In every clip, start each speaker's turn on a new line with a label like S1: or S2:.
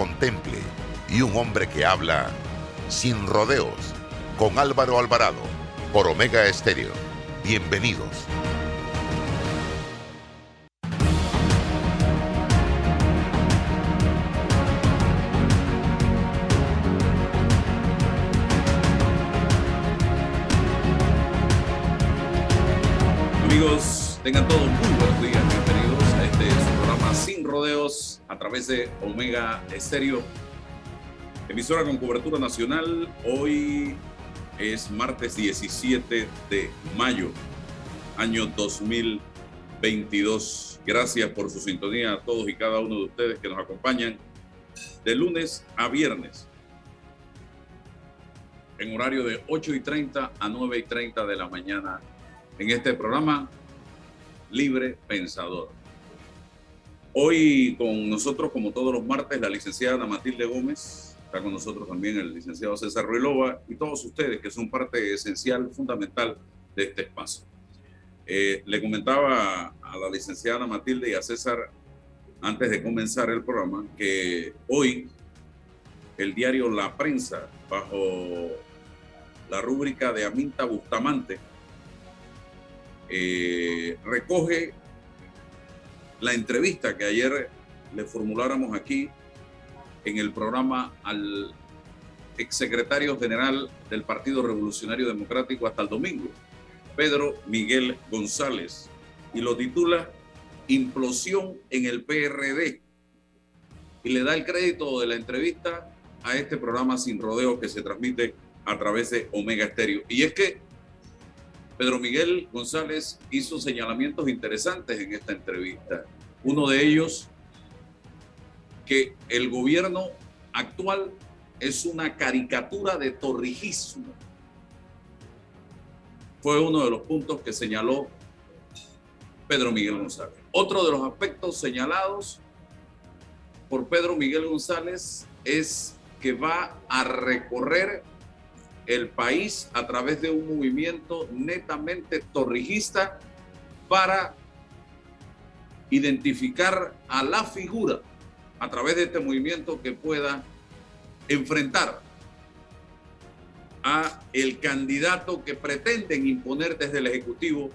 S1: contemple y un hombre que habla sin rodeos con Álvaro Alvarado por Omega Estéreo. Bienvenidos.
S2: Amigos, tengan todos través de Omega Estéreo. Emisora con cobertura nacional. Hoy es martes 17 de mayo, año 2022. Gracias por su sintonía a todos y cada uno de ustedes que nos acompañan de lunes a viernes en horario de 8 y 30 a 9 y 30 de la mañana en este programa Libre Pensador. Hoy con nosotros, como todos los martes, la licenciada Matilde Gómez, está con nosotros también el licenciado César Ruilova y todos ustedes que son parte esencial, fundamental de este espacio. Eh, le comentaba a la licenciada Matilde y a César antes de comenzar el programa que hoy el diario La Prensa, bajo la rúbrica de Aminta Bustamante, eh, recoge la entrevista que ayer le formuláramos aquí en el programa al exsecretario general del Partido Revolucionario Democrático hasta el domingo, Pedro Miguel González, y lo titula Implosión en el PRD. Y le da el crédito de la entrevista a este programa sin rodeo que se transmite a través de Omega Estéreo. Y es que Pedro Miguel González hizo señalamientos interesantes en esta entrevista. Uno de ellos, que el gobierno actual es una caricatura de torrijismo. Fue uno de los puntos que señaló Pedro Miguel González. Otro de los aspectos señalados por Pedro Miguel González es que va a recorrer el país a través de un movimiento netamente torrijista para identificar a la figura a través de este movimiento que pueda enfrentar a el candidato que pretenden imponer desde el Ejecutivo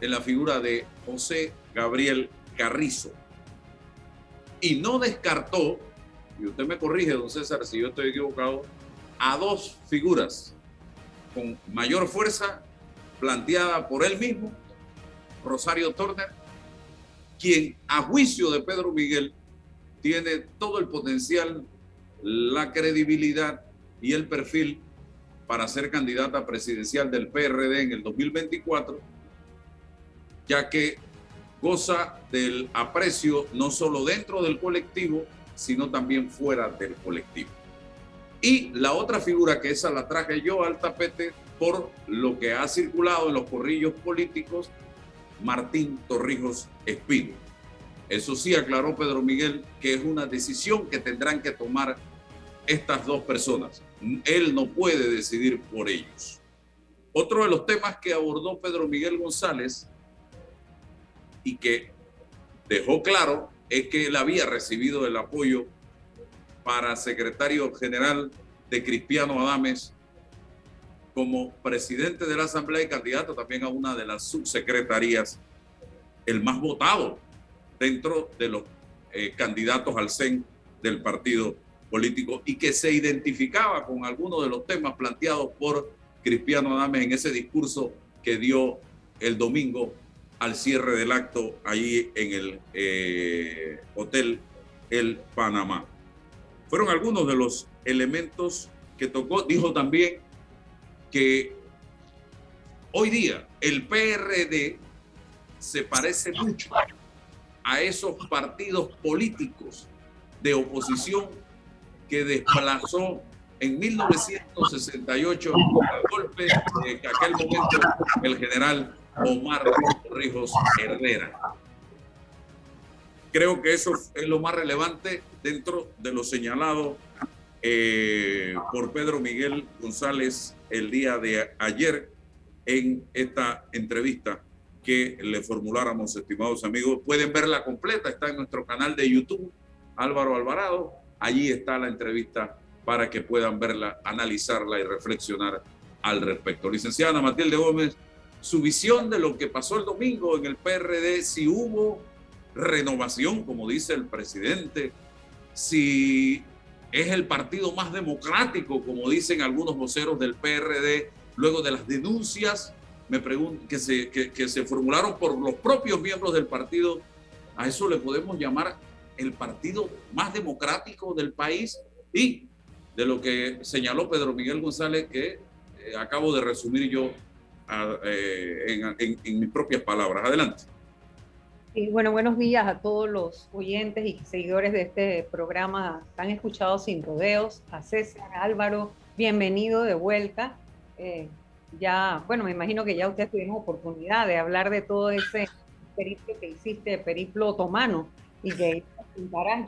S2: en la figura de José Gabriel Carrizo. Y no descartó, y usted me corrige, don César, si yo estoy equivocado, a dos figuras con mayor fuerza planteada por él mismo, Rosario Turner, quien a juicio de Pedro Miguel tiene todo el potencial, la credibilidad y el perfil para ser candidata presidencial del PRD en el 2024, ya que goza del aprecio no solo dentro del colectivo, sino también fuera del colectivo. Y la otra figura, que esa la traje yo al tapete por lo que ha circulado en los corrillos políticos, Martín Torrijos Espino. Eso sí aclaró Pedro Miguel que es una decisión que tendrán que tomar estas dos personas. Él no puede decidir por ellos. Otro de los temas que abordó Pedro Miguel González y que dejó claro es que él había recibido el apoyo para secretario general de Cristiano Adames como presidente de la Asamblea y candidato también a una de las subsecretarías, el más votado dentro de los eh, candidatos al CEN del partido político y que se identificaba con algunos de los temas planteados por Cristiano Adames en ese discurso que dio el domingo al cierre del acto allí en el eh, Hotel El Panamá. Fueron algunos de los elementos que tocó. Dijo también que hoy día el PRD se parece mucho a esos partidos políticos de oposición que desplazó en 1968 al golpe de aquel momento el general Omar Rijos Herrera. Creo que eso es lo más relevante dentro de lo señalado eh, por Pedro Miguel González el día de ayer en esta entrevista que le formuláramos, estimados amigos. Pueden verla completa, está en nuestro canal de YouTube, Álvaro Alvarado, Allí está la entrevista para que puedan verla, analizarla y reflexionar al respecto. Licenciada Matilde Gómez, su visión de lo que pasó el domingo en el PRD, si hubo renovación, como dice el presidente, si es el partido más democrático, como dicen algunos voceros del PRD, luego de las denuncias que, se, que, se formularon por los propios miembros del partido, a eso le podemos llamar el partido más democrático del país y de lo que señaló Pedro Miguel González, que eh, acabo de resumir yo eh, en, en mis propias palabras. Adelante.
S3: Y bueno, buenos días a todos los oyentes y seguidores de este programa tan escuchado sin rodeos. A César, Álvaro, bienvenido de vuelta. Eh, ya, bueno, me imagino que ya ustedes tuvieron oportunidad de hablar de todo ese periplo que hiciste, periplo otomano, y que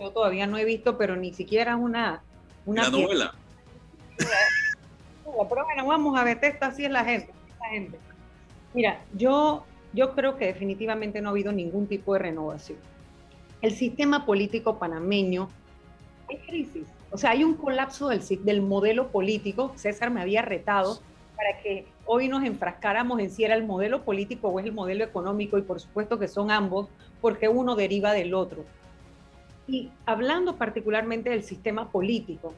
S3: yo todavía no he visto, pero ni siquiera una...
S2: una novela.
S3: Pero bueno, vamos a ver, esto así es la gente, la gente. Mira, yo yo creo que definitivamente no ha habido ningún tipo de renovación. El sistema político panameño hay crisis. O sea, hay un colapso del, del modelo político. César me había retado para que hoy nos enfrascáramos en si era el modelo político o es el modelo económico, y por supuesto que son ambos, porque uno deriva del otro. Y hablando particularmente del sistema político,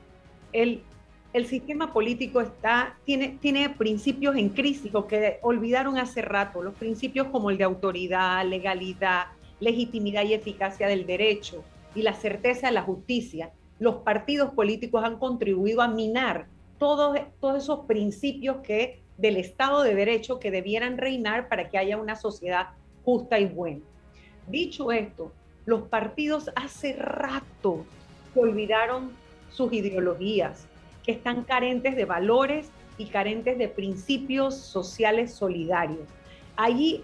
S3: el el sistema político está, tiene, tiene principios en crisis, lo que olvidaron hace rato, los principios como el de autoridad, legalidad, legitimidad y eficacia del derecho y la certeza de la justicia. Los partidos políticos han contribuido a minar todos, todos esos principios que del Estado de Derecho que debieran reinar para que haya una sociedad justa y buena. Dicho esto, los partidos hace rato olvidaron sus ideologías, que están carentes de valores y carentes de principios sociales solidarios. Allí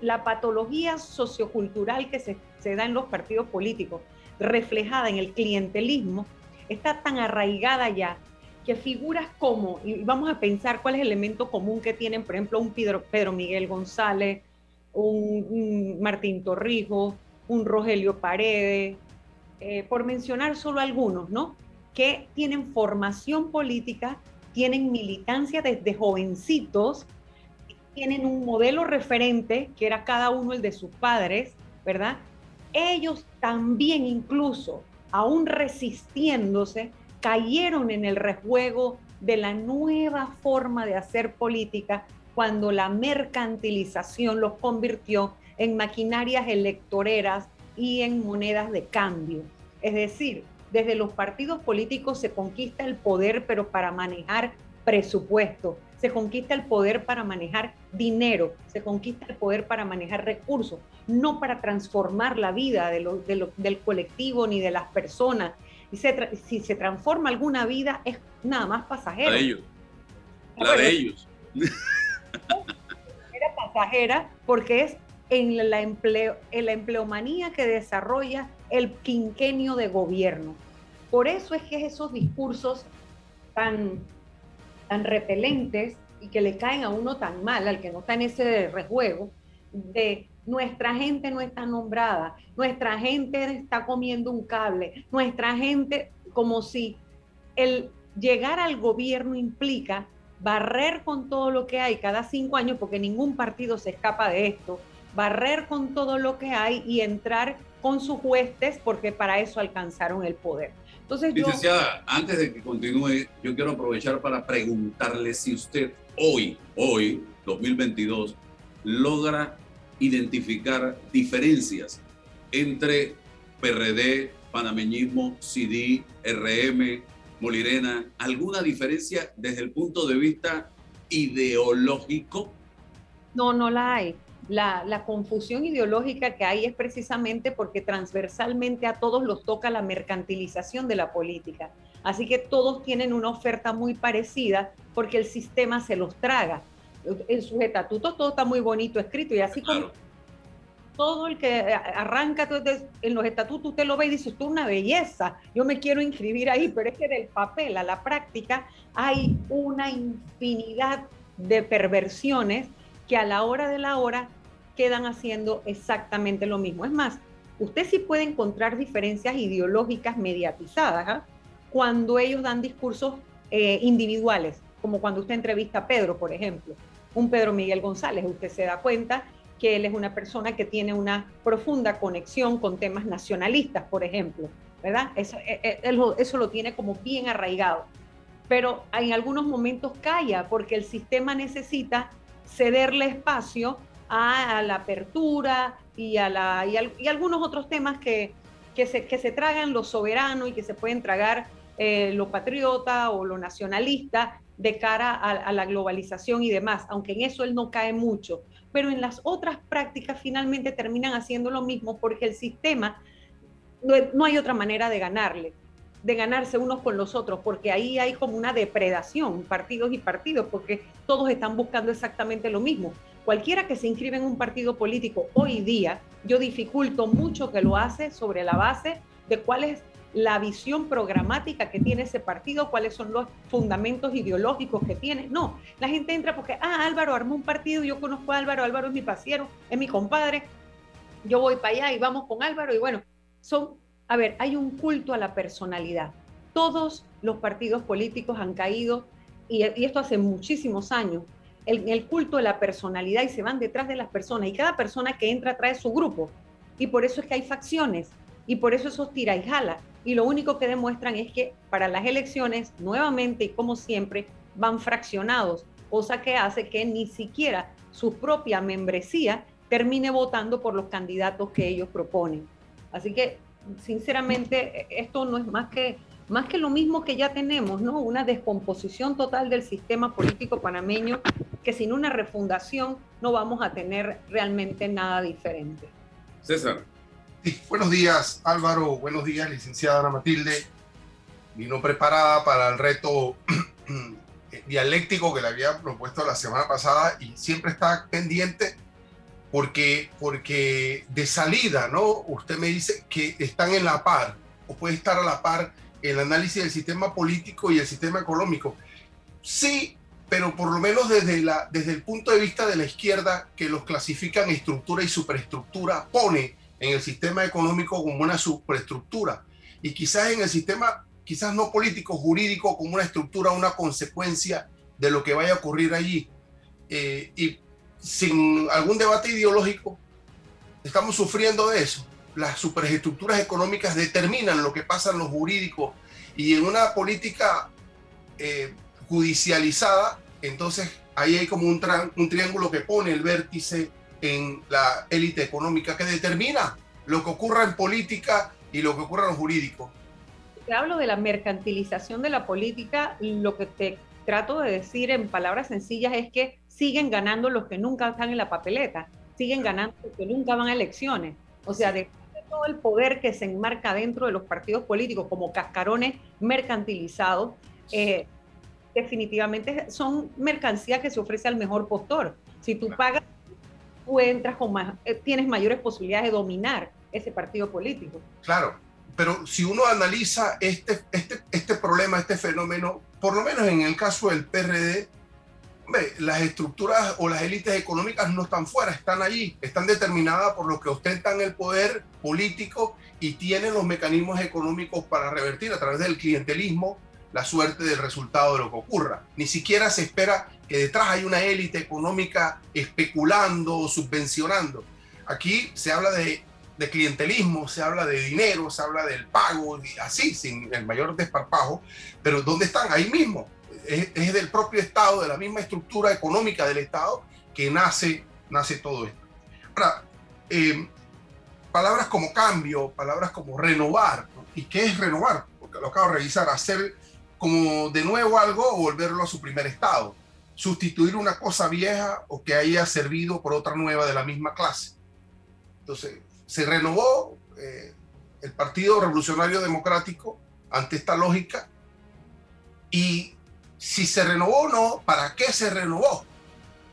S3: la patología sociocultural que se, da en los partidos políticos, reflejada en el clientelismo, está tan arraigada ya que figuras como, y vamos a pensar cuál es el elemento común que tienen, por ejemplo, un Pedro, Pedro Miguel González, un, Martín Torrijos, un Rogelio Paredes, eh, por mencionar solo algunos, ¿no? Que tienen formación política, tienen militancia desde jovencitos, tienen un modelo referente, que era cada uno el de sus padres, ¿verdad? Ellos también incluso, aún resistiéndose, cayeron en el rejuego de la nueva forma de hacer política cuando la mercantilización los convirtió en maquinarias electoreras y en monedas de cambio. Es decir, desde los partidos políticos se conquista el poder, pero para manejar presupuesto, se conquista el poder para manejar dinero, se conquista el poder para manejar recursos, no para transformar la vida del colectivo ni de las personas. Y si se transforma alguna vida es nada más pasajera.
S2: La de ellos. La de ellos.
S3: Era pasajera porque es en la, empleo, en la empleomanía que desarrolla el quinquenio de gobierno. Por eso es que esos discursos tan, tan repelentes y que le caen a uno tan mal, al que no está en ese rejuego, de nuestra gente no está nombrada, nuestra gente está comiendo un cable, nuestra gente, como si el llegar al gobierno implica barrer con todo lo que hay cada cinco años, porque ningún partido se escapa de esto, barrer con todo lo que hay y entrar con sus huestes, porque para eso alcanzaron el poder.
S2: Entonces, Licenciada, antes de que continúe, yo quiero aprovechar para preguntarle si usted hoy, hoy, 2022, logra identificar diferencias entre PRD, panameñismo, CD, RM, Molirena, ¿alguna diferencia desde el punto de vista ideológico?
S3: No, no la hay la, confusión ideológica que hay es precisamente porque transversalmente a todos los toca la mercantilización de la política. Así que todos tienen una oferta muy parecida porque el sistema se los traga. En sus estatutos todo está muy bonito escrito y así como todo el que arranca en los estatutos usted lo ve y dice, esto es una belleza, yo me quiero inscribir ahí, pero es que del papel a la práctica hay una infinidad de perversiones que a la hora de la hora quedan haciendo exactamente lo mismo. Es más, usted sí puede encontrar diferencias ideológicas mediatizadas ¿ah? cuando ellos dan discursos eh, individuales, como cuando usted entrevista a Pedro, por ejemplo, un Pedro Miguel González, usted se da cuenta que él es una persona que tiene una profunda conexión con temas nacionalistas, por ejemplo, ¿verdad? Eso, eh, eh, eso lo tiene como bien arraigado. Pero en algunos momentos calla porque el sistema necesita cederle espacio a, la apertura y a, la, y, algunos otros temas que, que, se, que se tragan lo soberano y que se pueden tragar eh, lo patriota o lo nacionalista de cara a, la globalización y demás, aunque en eso él no cae mucho, pero en las otras prácticas finalmente terminan haciendo lo mismo porque el sistema no, hay otra manera de ganarle, de ganarse unos con los otros, porque ahí hay como una depredación, partidos y partidos, porque todos están buscando exactamente lo mismo. Cualquiera que se inscribe en un partido político hoy día, yo dificulto mucho que lo hace sobre la base de cuál es la visión programática que tiene ese partido, cuáles son los fundamentos ideológicos que tiene. No, la gente entra porque, ah, Álvaro armó un partido, yo conozco a Álvaro, Álvaro es mi pasiero, es mi compadre, yo voy para allá y vamos con Álvaro y bueno, son, a ver, hay un culto a la personalidad. Todos los partidos políticos han caído, y, esto hace muchísimos años, el, el culto de la personalidad y se van detrás de las personas y cada persona que entra trae su grupo. Y por eso es que hay facciones y por eso esos tira y jala y lo único que demuestran es que para las elecciones, nuevamente y como siempre, van fraccionados, cosa que hace que ni siquiera su propia membresía termine votando por los candidatos que ellos proponen. Así que, sinceramente, esto no es más que, más que lo mismo que ya tenemos, ¿no? Una descomposición total del sistema político panameño que sin una refundación no vamos a tener realmente nada diferente.
S2: César
S4: buenos días Álvaro, buenos días licenciada Ana Matilde. Vino preparada para el reto dialéctico que le había propuesto la semana pasada y siempre está pendiente porque, porque de salida, ¿no? Usted me dice que están en la par o puede estar a la par el análisis del sistema político y el sistema económico. Sí, pero por lo menos desde, la, desde el punto de vista de la izquierda que los clasifican estructura y superestructura, pone en el sistema económico como una superestructura y quizás en el sistema, quizás no político, jurídico, como una estructura, una consecuencia de lo que vaya a ocurrir allí. Eh, y sin algún debate ideológico, estamos sufriendo de eso. Las superestructuras económicas determinan lo que pasa en lo jurídico y en una política eh, judicializada, entonces ahí hay como un, un triángulo que pone el vértice en la élite económica que determina lo que ocurra en política y lo que ocurra en lo jurídico.
S3: Te hablo de la mercantilización de la política, lo que te trato de decir en palabras sencillas es que siguen ganando los que nunca están en la papeleta, siguen ganando los que nunca van a elecciones. O sea, de todo el poder que se enmarca dentro de los partidos políticos como cascarones mercantilizados, eh, definitivamente son mercancías que se ofrece al mejor postor. Si tú pagas tú entras con más, eh, tienes mayores posibilidades de dominar ese partido político.
S4: Claro, pero si uno analiza este, este, este problema, este fenómeno, por lo menos en el caso del PRD, las estructuras o las élites económicas no están fuera, están allí, están determinadas por los que ostentan el poder político y tienen los mecanismos económicos para revertir a través del clientelismo la suerte del resultado de lo que ocurra. Ni siquiera se espera que detrás hay una élite económica especulando o subvencionando. Aquí se habla de, clientelismo, se habla de dinero, se habla del pago, así, sin el mayor desparpajo, pero ¿dónde están? Ahí mismo. Es, del propio Estado, de la misma estructura económica del Estado, que nace, nace todo esto. Eh, palabras como cambio, palabras como renovar, ¿y qué es renovar? Porque lo acabo de revisar, hacer como de nuevo algo volverlo a su primer estado sustituir una cosa vieja o que haya servido por otra nueva de la misma clase. Entonces, se renovó eh, el Partido Revolucionario Democrático ante esta lógica y si se renovó o no, ¿para qué se renovó?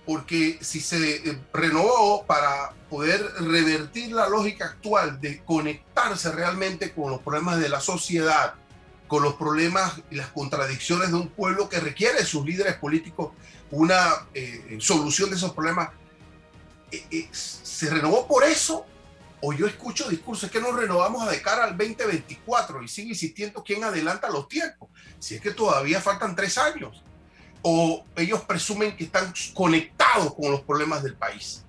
S4: Porque si se eh, renovó para poder revertir la lógica actual de conectarse realmente con los problemas de la sociedad, con los problemas y las contradicciones de un pueblo que requiere de sus líderes políticos una eh, solución de esos problemas. Eh, ¿Se renovó por eso o yo escucho discursos, que nos renovamos de cara al 2024 y sigue insistiendo quién adelanta los tiempos, si es que todavía faltan tres años, o ellos presumen que están conectados con los problemas del país.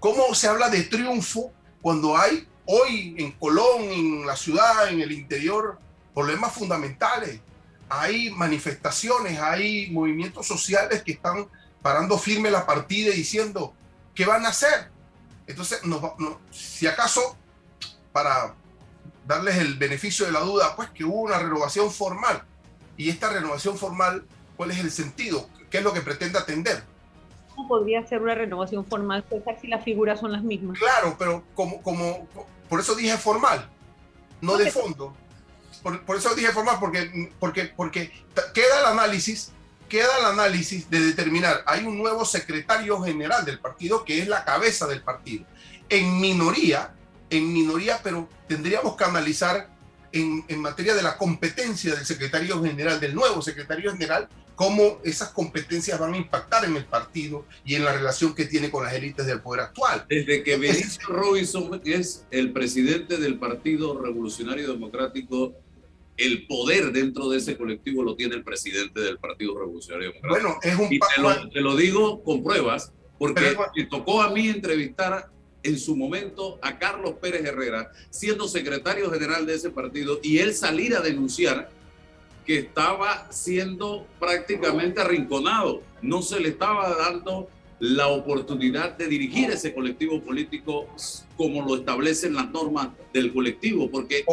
S4: ¿Cómo se habla de triunfo cuando hay hoy en Colón, en la ciudad, en el interior, problemas fundamentales? Hay manifestaciones, hay movimientos sociales que están parando firme la partida y diciendo, ¿qué van a hacer? Entonces, si acaso, para darles el beneficio de la duda, pues que hubo una renovación formal. Y esta renovación formal, ¿cuál es el sentido? ¿Qué es lo que pretende atender?
S3: ¿Cómo podría ser una renovación formal si las figuras son las mismas?
S4: Claro, pero como, como por eso dije formal, no de fondo. Por, por, eso dije formal, porque, porque, porque queda el análisis queda el análisis de determinar, hay un nuevo secretario general del partido que es la cabeza del partido, en minoría, en minoría, pero tendríamos que analizar en, en materia de la competencia del secretario general, del nuevo secretario general, cómo esas competencias van a impactar en el partido y en la relación que tiene con las élites del poder actual.
S2: Desde que Benicio Robinson es el presidente del Partido Revolucionario Democrático el poder dentro de ese colectivo lo tiene el presidente del Partido Revolucionario
S4: Democrático. Bueno, es un
S2: y te lo, digo con pruebas, porque me tocó a mí entrevistar en su momento a Carlos Pérez Herrera, siendo secretario general de ese partido, y él salir a denunciar que estaba siendo prácticamente arrinconado. No se le estaba dando la oportunidad de dirigir ese colectivo político como lo establecen las normas del colectivo, porque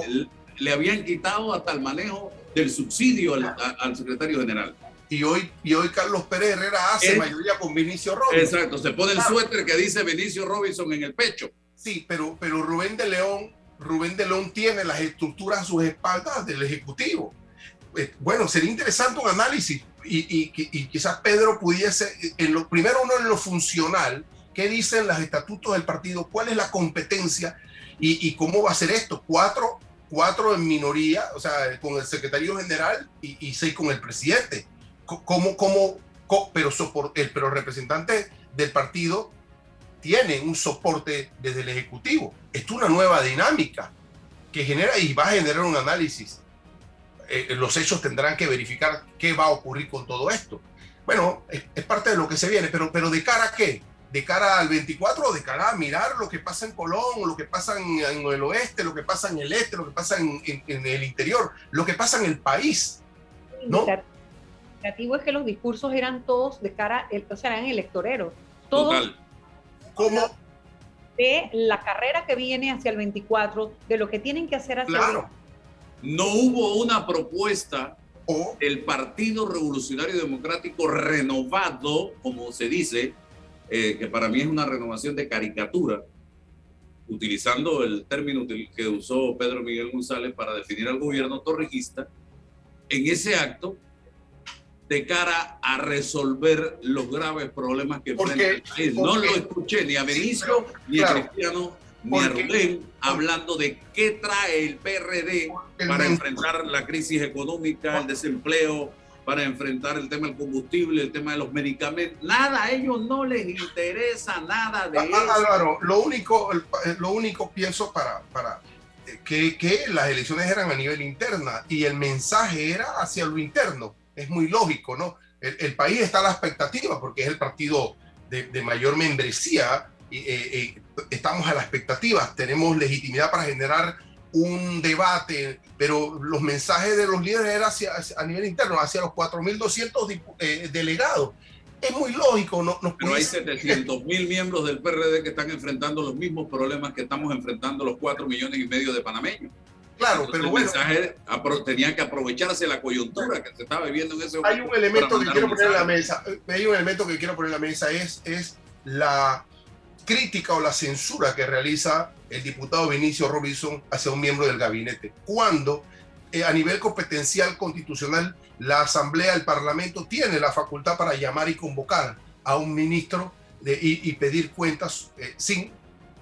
S2: le habían quitado hasta el manejo del subsidio al, secretario general.
S4: Y hoy, y hoy Carlos Pérez Herrera hace mayoría con Vinicio Robinson.
S2: Exacto, se pone el suéter que dice Vinicio Robinson en el pecho.
S4: Sí, pero, pero Rubén de León, Rubén de León tiene las estructuras a sus espaldas del Ejecutivo. Eh, bueno, sería interesante un análisis y, y, y quizás Pedro pudiese, en lo, primero uno en lo funcional, qué dicen los estatutos del partido, cuál es la competencia y, y cómo va a ser esto. Cuatro cuatro en minoría, o sea, con el secretario general y, seis con el presidente. ¿Cómo, cómo, pero, el, pero representante del partido tiene un soporte desde el Ejecutivo. Es una nueva dinámica que genera y va a generar un análisis. Eh, los hechos tendrán que verificar qué va a ocurrir con todo esto. Bueno, es, parte de lo que se viene, pero, pero ¿de cara a qué? de cara al 24 o de cara a mirar lo que pasa en Colón, lo que pasa en, el oeste, lo que pasa en el este, lo que pasa en, el interior, lo que pasa en el país. ¿no?
S3: Negativo es que los discursos eran todos de cara, o sea, eran electoreros. Todos.
S4: ¿Cómo?
S3: De la carrera que viene hacia el 24, de lo que tienen que hacer hacia
S2: claro. No hubo una propuesta del Partido Revolucionario Democrático renovado, como se dice, eh, que para mí es una renovación de caricatura, utilizando el término que usó Pedro Miguel González para definir al gobierno torrijista, en ese acto de cara a resolver los graves problemas que
S4: porque,
S2: No lo escuché ni a Benicio, ni a Cristiano, ni a Rubén hablando de qué trae el PRD para enfrentar la crisis económica, el desempleo, para enfrentar el tema del combustible, el tema de los medicamentos. Nada, a ellos no les interesa nada de ah, eso.
S4: Álvaro, lo único, lo único pienso para, para que, que, las elecciones eran a nivel interna y el mensaje era hacia lo interno. Es muy lógico, ¿no? El, país está a la expectativa porque es el partido de, de mayor membresía y eh, eh, estamos a la expectativa. Tenemos legitimidad para generar un debate, pero los mensajes de los líderes eran hacia, a nivel interno, hacia los 4.200 eh, delegados. Es muy lógico. No,
S2: pero hay 700 mil miembros del PRD que están enfrentando los mismos problemas que estamos enfrentando los 4 millones y medio de panameños.
S4: Claro, pero bueno.
S2: El mensaje tenía que aprovecharse la coyuntura que se estaba viviendo en ese
S4: Hay un elemento que quiero poner en la mesa. Hay un elemento que quiero poner en la mesa es, es la crítica o la censura que realiza el diputado Vinicio Robinson hacia un miembro del gabinete, cuando eh, a nivel competencial constitucional la Asamblea, el Parlamento tiene la facultad para llamar y convocar a un ministro de, y, pedir cuentas eh, sin,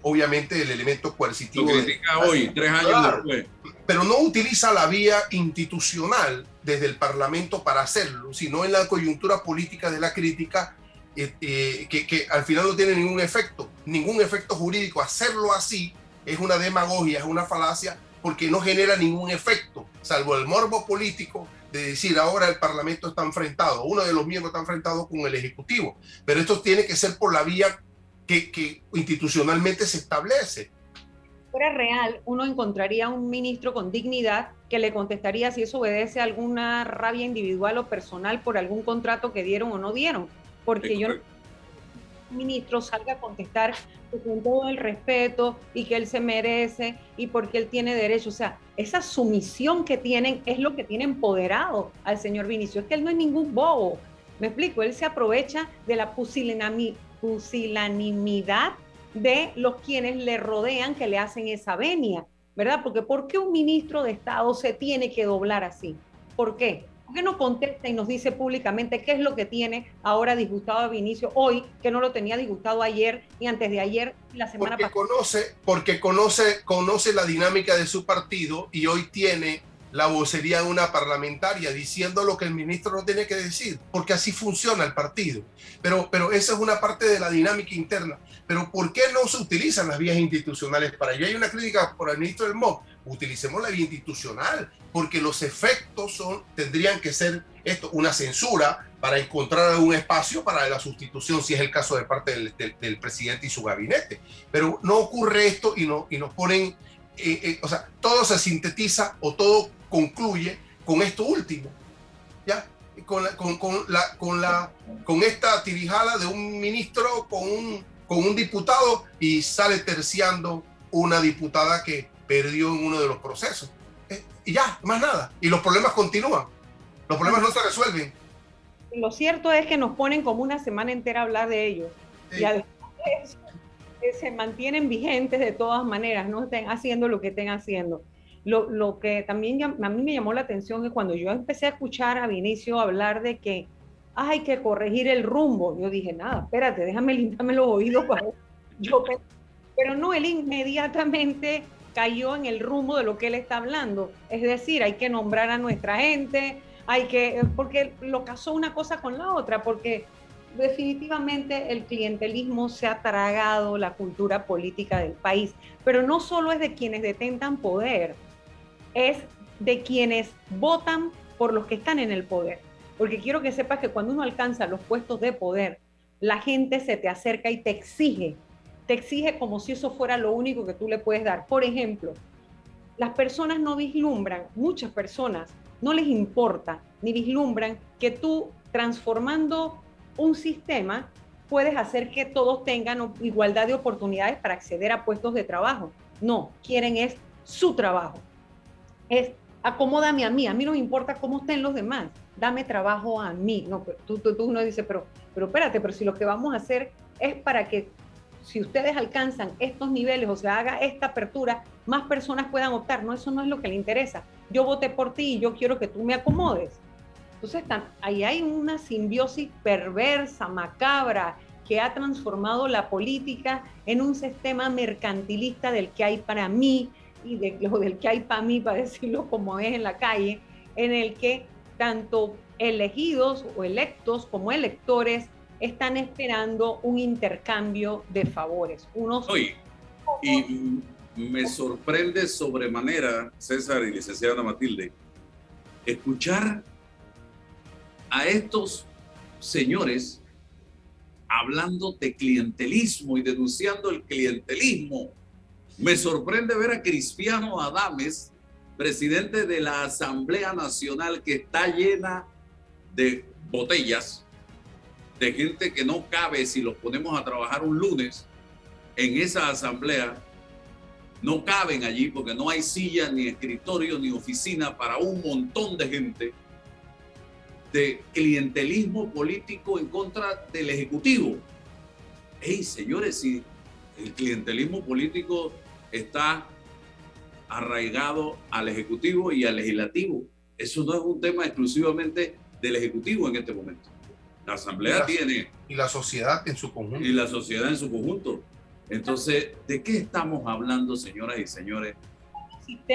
S4: obviamente, el elemento coercitivo.
S2: Lo critica hoy, tres años después.
S4: Pero no utiliza la vía institucional desde el Parlamento para hacerlo, sino en la coyuntura política de la crítica eh, que, que, al final no tiene ningún efecto, ningún efecto jurídico hacerlo así, es una demagogia, es una falacia, porque no genera ningún efecto, salvo el morbo político de decir ahora el Parlamento está enfrentado, uno de los miembros está enfrentado con el Ejecutivo, pero esto tiene que ser por la vía que, que institucionalmente se establece
S3: fuera real, uno encontraría un ministro con dignidad que le contestaría si eso obedece a alguna rabia individual o personal por algún contrato que dieron o no dieron. Porque yo un ministro salga a contestar con todo el respeto y que él se merece y porque él tiene derecho. O sea, esa sumisión que tienen es lo que tiene empoderado al señor Vinicio. Es que él no es ningún bobo. Me explico, él se aprovecha de la pusilanimidad de los quienes le rodean que le hacen esa venia, ¿verdad? Porque ¿por qué un ministro de Estado se tiene que doblar así? ¿Por qué? ¿Por qué no contesta y nos dice públicamente qué es lo que tiene ahora disgustado a Vinicio hoy, que no lo tenía disgustado ayer y antes de ayer la semana
S4: pasada? Conoce, porque conoce, conoce la dinámica de su partido y hoy tiene la vocería de una parlamentaria diciendo lo que el ministro no tiene que decir, porque así funciona el partido. Pero, pero esa es una parte de la dinámica interna. Pero ¿por qué no se utilizan las vías institucionales para ello? Hay una crítica por el ministro del MOB. Utilicemos la vía institucional, porque los efectos son, tendrían que ser esto, una censura para encontrar un espacio para la sustitución, si es el caso de parte del, del, presidente y su gabinete. Pero no ocurre esto y, no, y nos ponen, eh, eh, o sea, todo se sintetiza o todo concluye con esto último, ¿ya? Con, la, con, con, la, con, la, con esta tirijala de un ministro con un, con un diputado y sale terciando una diputada que perdió en uno de los procesos. Eh, y ya, más nada. Y los problemas continúan. Los problemas no se resuelven.
S3: Lo cierto es que nos ponen como una semana entera a hablar de ellos. Y además se mantienen vigentes de todas maneras, no estén haciendo lo que estén haciendo. Lo, que también a mí me llamó la atención es cuando yo empecé a escuchar a Vinicio hablar de que hay que corregir el rumbo. Yo dije, nada, espérate, déjame limpiarme los oídos para yo. Pero no, él inmediatamente cayó en el rumbo de lo que él está hablando. Es decir, hay que nombrar a nuestra gente, hay que, porque lo casó una cosa con la otra, porque definitivamente el clientelismo se ha tragado la cultura política del país, pero no solo es de quienes detentan poder, es de quienes votan por los que están en el poder. Porque quiero que sepas que cuando uno alcanza los puestos de poder, la gente se te acerca y te exige, te exige como si eso fuera lo único que tú le puedes dar. Por ejemplo, las personas no vislumbran, muchas personas no les importa ni vislumbran que tú transformando un sistema puedes hacer que todos tengan igualdad de oportunidades para acceder a puestos de trabajo. No, quieren es su trabajo es acomódame a mí, a mí no me importa cómo estén los demás, dame trabajo a mí. No, tú, tú, tú no dices, pero, pero espérate, pero si lo que vamos a hacer es para que si ustedes alcanzan estos niveles o se haga esta apertura, más personas puedan optar. No, eso no es lo que le interesa. Yo voté por ti y yo quiero que tú me acomodes. Entonces, ahí hay una simbiosis perversa, macabra, que ha transformado la política en un sistema mercantilista del que hay para mí, y de lo del que hay para mí, para decirlo como es en la calle, en el que tanto elegidos o electos como electores están esperando un intercambio de favores. Unos
S2: y me sorprende sobremanera, César y licenciada Matilde, escuchar a estos señores hablando de clientelismo y denunciando el clientelismo me sorprende ver a Cristiano Adames, presidente de la Asamblea Nacional, que está llena de botellas, de gente que no cabe si los ponemos a trabajar un lunes en esa asamblea. No caben allí porque no hay silla, ni escritorio, ni oficina para un montón de gente de clientelismo político en contra del Ejecutivo. Hey, señores, si el clientelismo político está arraigado al Ejecutivo y al Legislativo. Eso no es un tema exclusivamente del Ejecutivo en este momento. La Asamblea tiene...
S4: Y la sociedad en su conjunto.
S2: Y la sociedad en su conjunto. Entonces, ¿de qué estamos hablando, señoras y señores,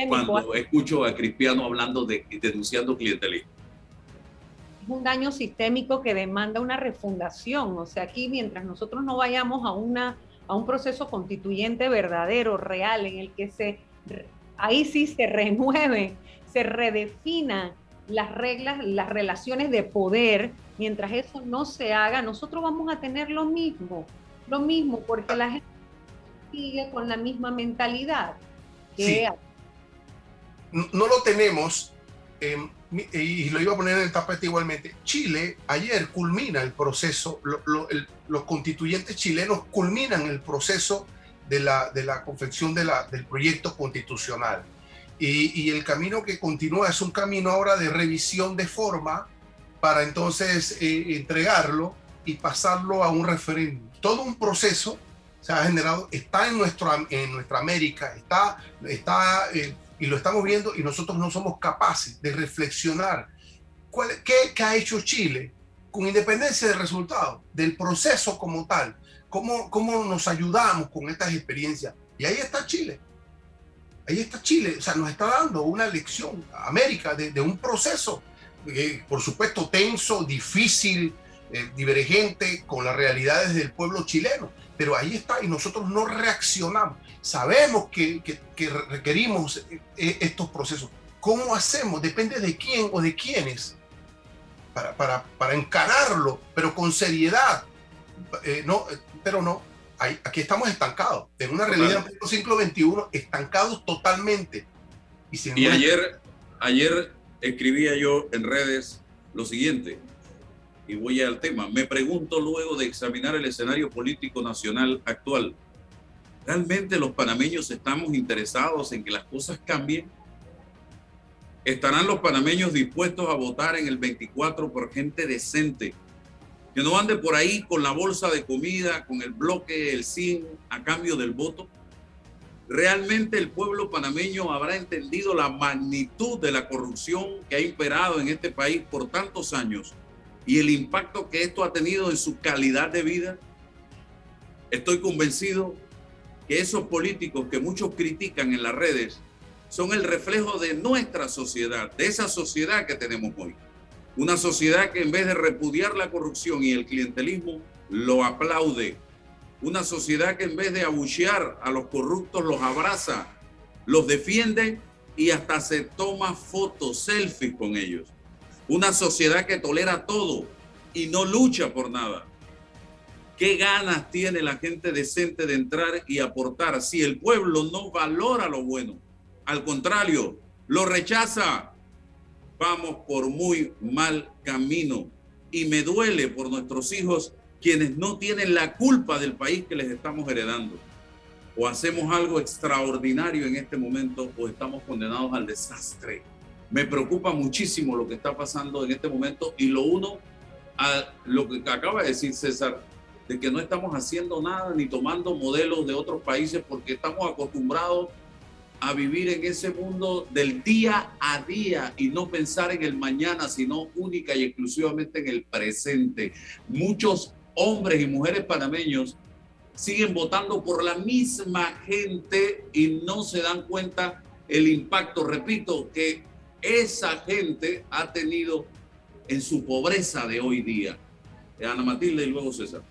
S2: cuando escucho a Cristiano hablando de denunciando clientelismo?
S3: Es un daño sistémico que demanda una refundación. O sea, aquí mientras nosotros no vayamos a una a un proceso constituyente verdadero, real, en el que se, ahí sí se renueve, se redefinan las reglas, las relaciones de poder, mientras eso no se haga, nosotros vamos a tener lo mismo, lo mismo, porque la gente sigue con la misma mentalidad. Que
S4: No lo tenemos, em, y lo iba a poner en el tapete igualmente. Chile ayer culmina el proceso, los constituyentes chilenos culminan el proceso de la, de la confección de la, del proyecto constitucional. Y, el camino que continúa es un camino ahora de revisión de forma para entonces eh, entregarlo y pasarlo a un referéndum. Todo un proceso se ha generado, está en, nuestro, en nuestra América, está, está eh, y lo estamos viendo y nosotros no somos capaces de reflexionar cuál, qué, qué ha hecho Chile con independencia del resultado, del proceso como tal, cómo, cómo nos ayudamos con estas experiencias. Y ahí está Chile. Ahí está Chile, o sea, nos está dando una lección, América, de, un proceso, eh, por supuesto, tenso, difícil, eh, divergente con las realidades del pueblo chileno, pero ahí está y nosotros no reaccionamos. Sabemos que, que, requerimos eh, estos procesos. ¿Cómo hacemos? Depende de quién o de quiénes para, para, para encararlo, pero con seriedad. no, pero no, aquí estamos estancados, en una realidad del siglo XXI, estancados totalmente.
S2: Y, ayer, ayer escribía yo en redes lo siguiente, y voy al tema, me pregunto luego de examinar el escenario político nacional actual, ¿realmente los panameños estamos interesados en que las cosas cambien? ¿Estarán los panameños dispuestos a votar en el 24 por gente decente? que no ande por ahí con la bolsa de comida, con el bloque, el SIN a cambio del voto. ¿Realmente el pueblo panameño habrá entendido la magnitud de la corrupción que ha imperado en este país por tantos años y el impacto que esto ha tenido en su calidad de vida? Estoy convencido que esos políticos que muchos critican en las redes son el reflejo de nuestra sociedad, de esa sociedad que tenemos hoy. Una sociedad que en vez de repudiar la corrupción y el clientelismo, lo aplaude. Una sociedad que en vez de abuchear a los corruptos, los abraza, los defiende y hasta se toma fotos, selfies con ellos. Una sociedad que tolera todo y no lucha por nada. ¿Qué ganas tiene la gente decente de entrar y aportar si el pueblo no valora lo bueno? Al contrario, lo rechaza, vamos por muy mal camino y me duele por nuestros hijos quienes no tienen la culpa del país que les estamos heredando. O hacemos algo extraordinario en este momento o estamos condenados al desastre. Me preocupa muchísimo lo que está pasando en este momento y lo uno a lo que acaba de decir César, de que no estamos haciendo nada ni tomando modelos de otros países porque estamos acostumbrados a vivir en ese mundo del día a día y no pensar en el mañana, sino única y exclusivamente en el presente. Muchos hombres y mujeres panameños siguen votando por la misma gente y no se dan cuenta el impacto, repito, que esa gente ha tenido en su pobreza de hoy día. Ana Matilde y luego César.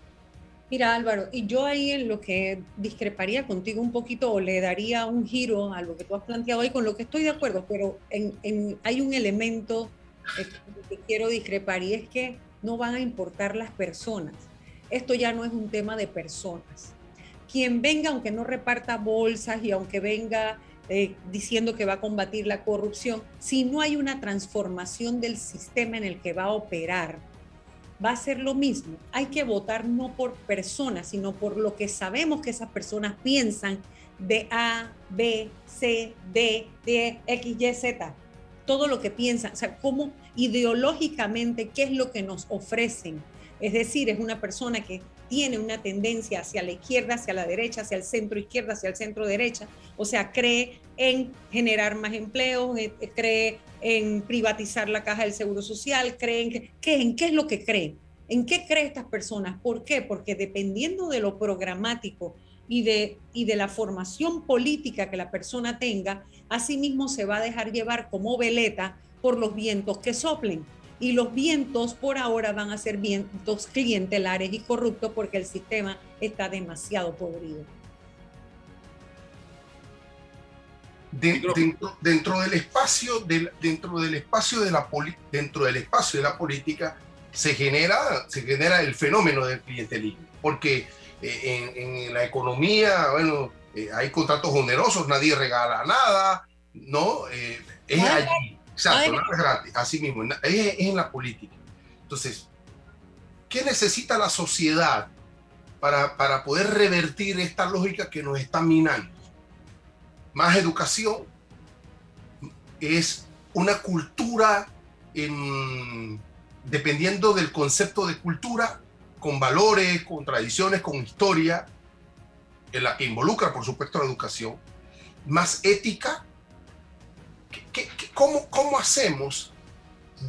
S3: Mira Álvaro, y yo ahí en lo que discreparía contigo un poquito o le daría un giro a lo que tú has planteado ahí, con lo que estoy de acuerdo, pero hay un elemento eh, que quiero discrepar y es que no van a importar las personas. Esto ya no es un tema de personas. Quien venga, aunque no reparta bolsas y aunque venga eh, diciendo que va a combatir la corrupción, si no hay una transformación del sistema en el que va a operar, va a ser lo mismo. Hay que votar no por personas, sino por lo que sabemos que esas personas piensan de A, B, C, D, D, X, Y, Z. Todo lo que piensan, o sea, cómo ideológicamente, qué es lo que nos ofrecen. Es decir, es una persona que tiene una tendencia hacia la izquierda, hacia la derecha, hacia el centro izquierda, hacia el centro derecha. O sea, cree en generar más empleos, eh, cree en privatizar la caja del Seguro Social, que, ¿qué, ¿en qué es lo que creen? ¿En qué creen estas personas? ¿Por qué? Porque dependiendo de lo programático y de, y de la formación política que la persona tenga, asimismo se va a dejar llevar como veleta por los vientos que soplen. Y los vientos por ahora van a ser vientos clientelares y corruptos porque el sistema está demasiado podrido.
S4: dentro, dentro, del espacio del, dentro del espacio de la dentro del espacio de la política se genera se genera el fenómeno del clientelismo porque eh, en, la economía bueno eh, hay contratos onerosos nadie regala nada no eh, es allí exacto nada es gratis así mismo es, en la política entonces qué necesita la sociedad para, para poder revertir esta lógica que nos está minando más educación, es una cultura, dependiendo del concepto de cultura, con valores, con tradiciones, con historia, en la que involucra, por supuesto, la educación, más ética. Cómo, cómo, hacemos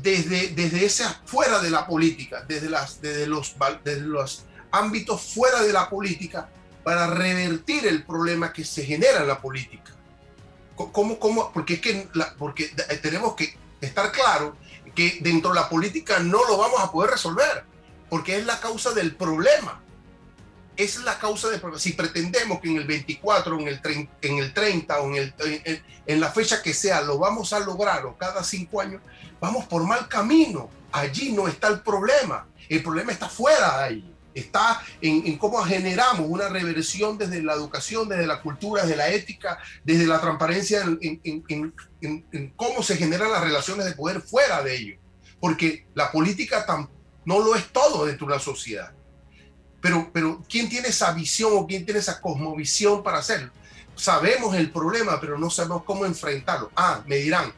S4: desde, desde ese fuera de la política, desde, las, desde, los, desde los ámbitos fuera de la política, para revertir el problema que se genera en la política? ¿Cómo, cómo? Porque es que porque tenemos que estar claro que dentro de la política no lo vamos a poder resolver, porque es la causa del problema. Es la causa del problema. Si pretendemos que en el 24, en el 30, en el 30 o en, el, en, la fecha que sea lo vamos a lograr o cada cinco años, vamos por mal camino. Allí no está el problema. El problema está fuera de ahí está en, cómo generamos una reversión desde la educación, desde la cultura, desde la ética, desde la transparencia, en, cómo se generan las relaciones de poder fuera de ello. Porque la política no lo es todo dentro de la sociedad. Pero, pero ¿quién tiene esa visión o quién tiene esa cosmovisión para hacerlo? Sabemos el problema, pero no sabemos cómo enfrentarlo. Ah, me dirán,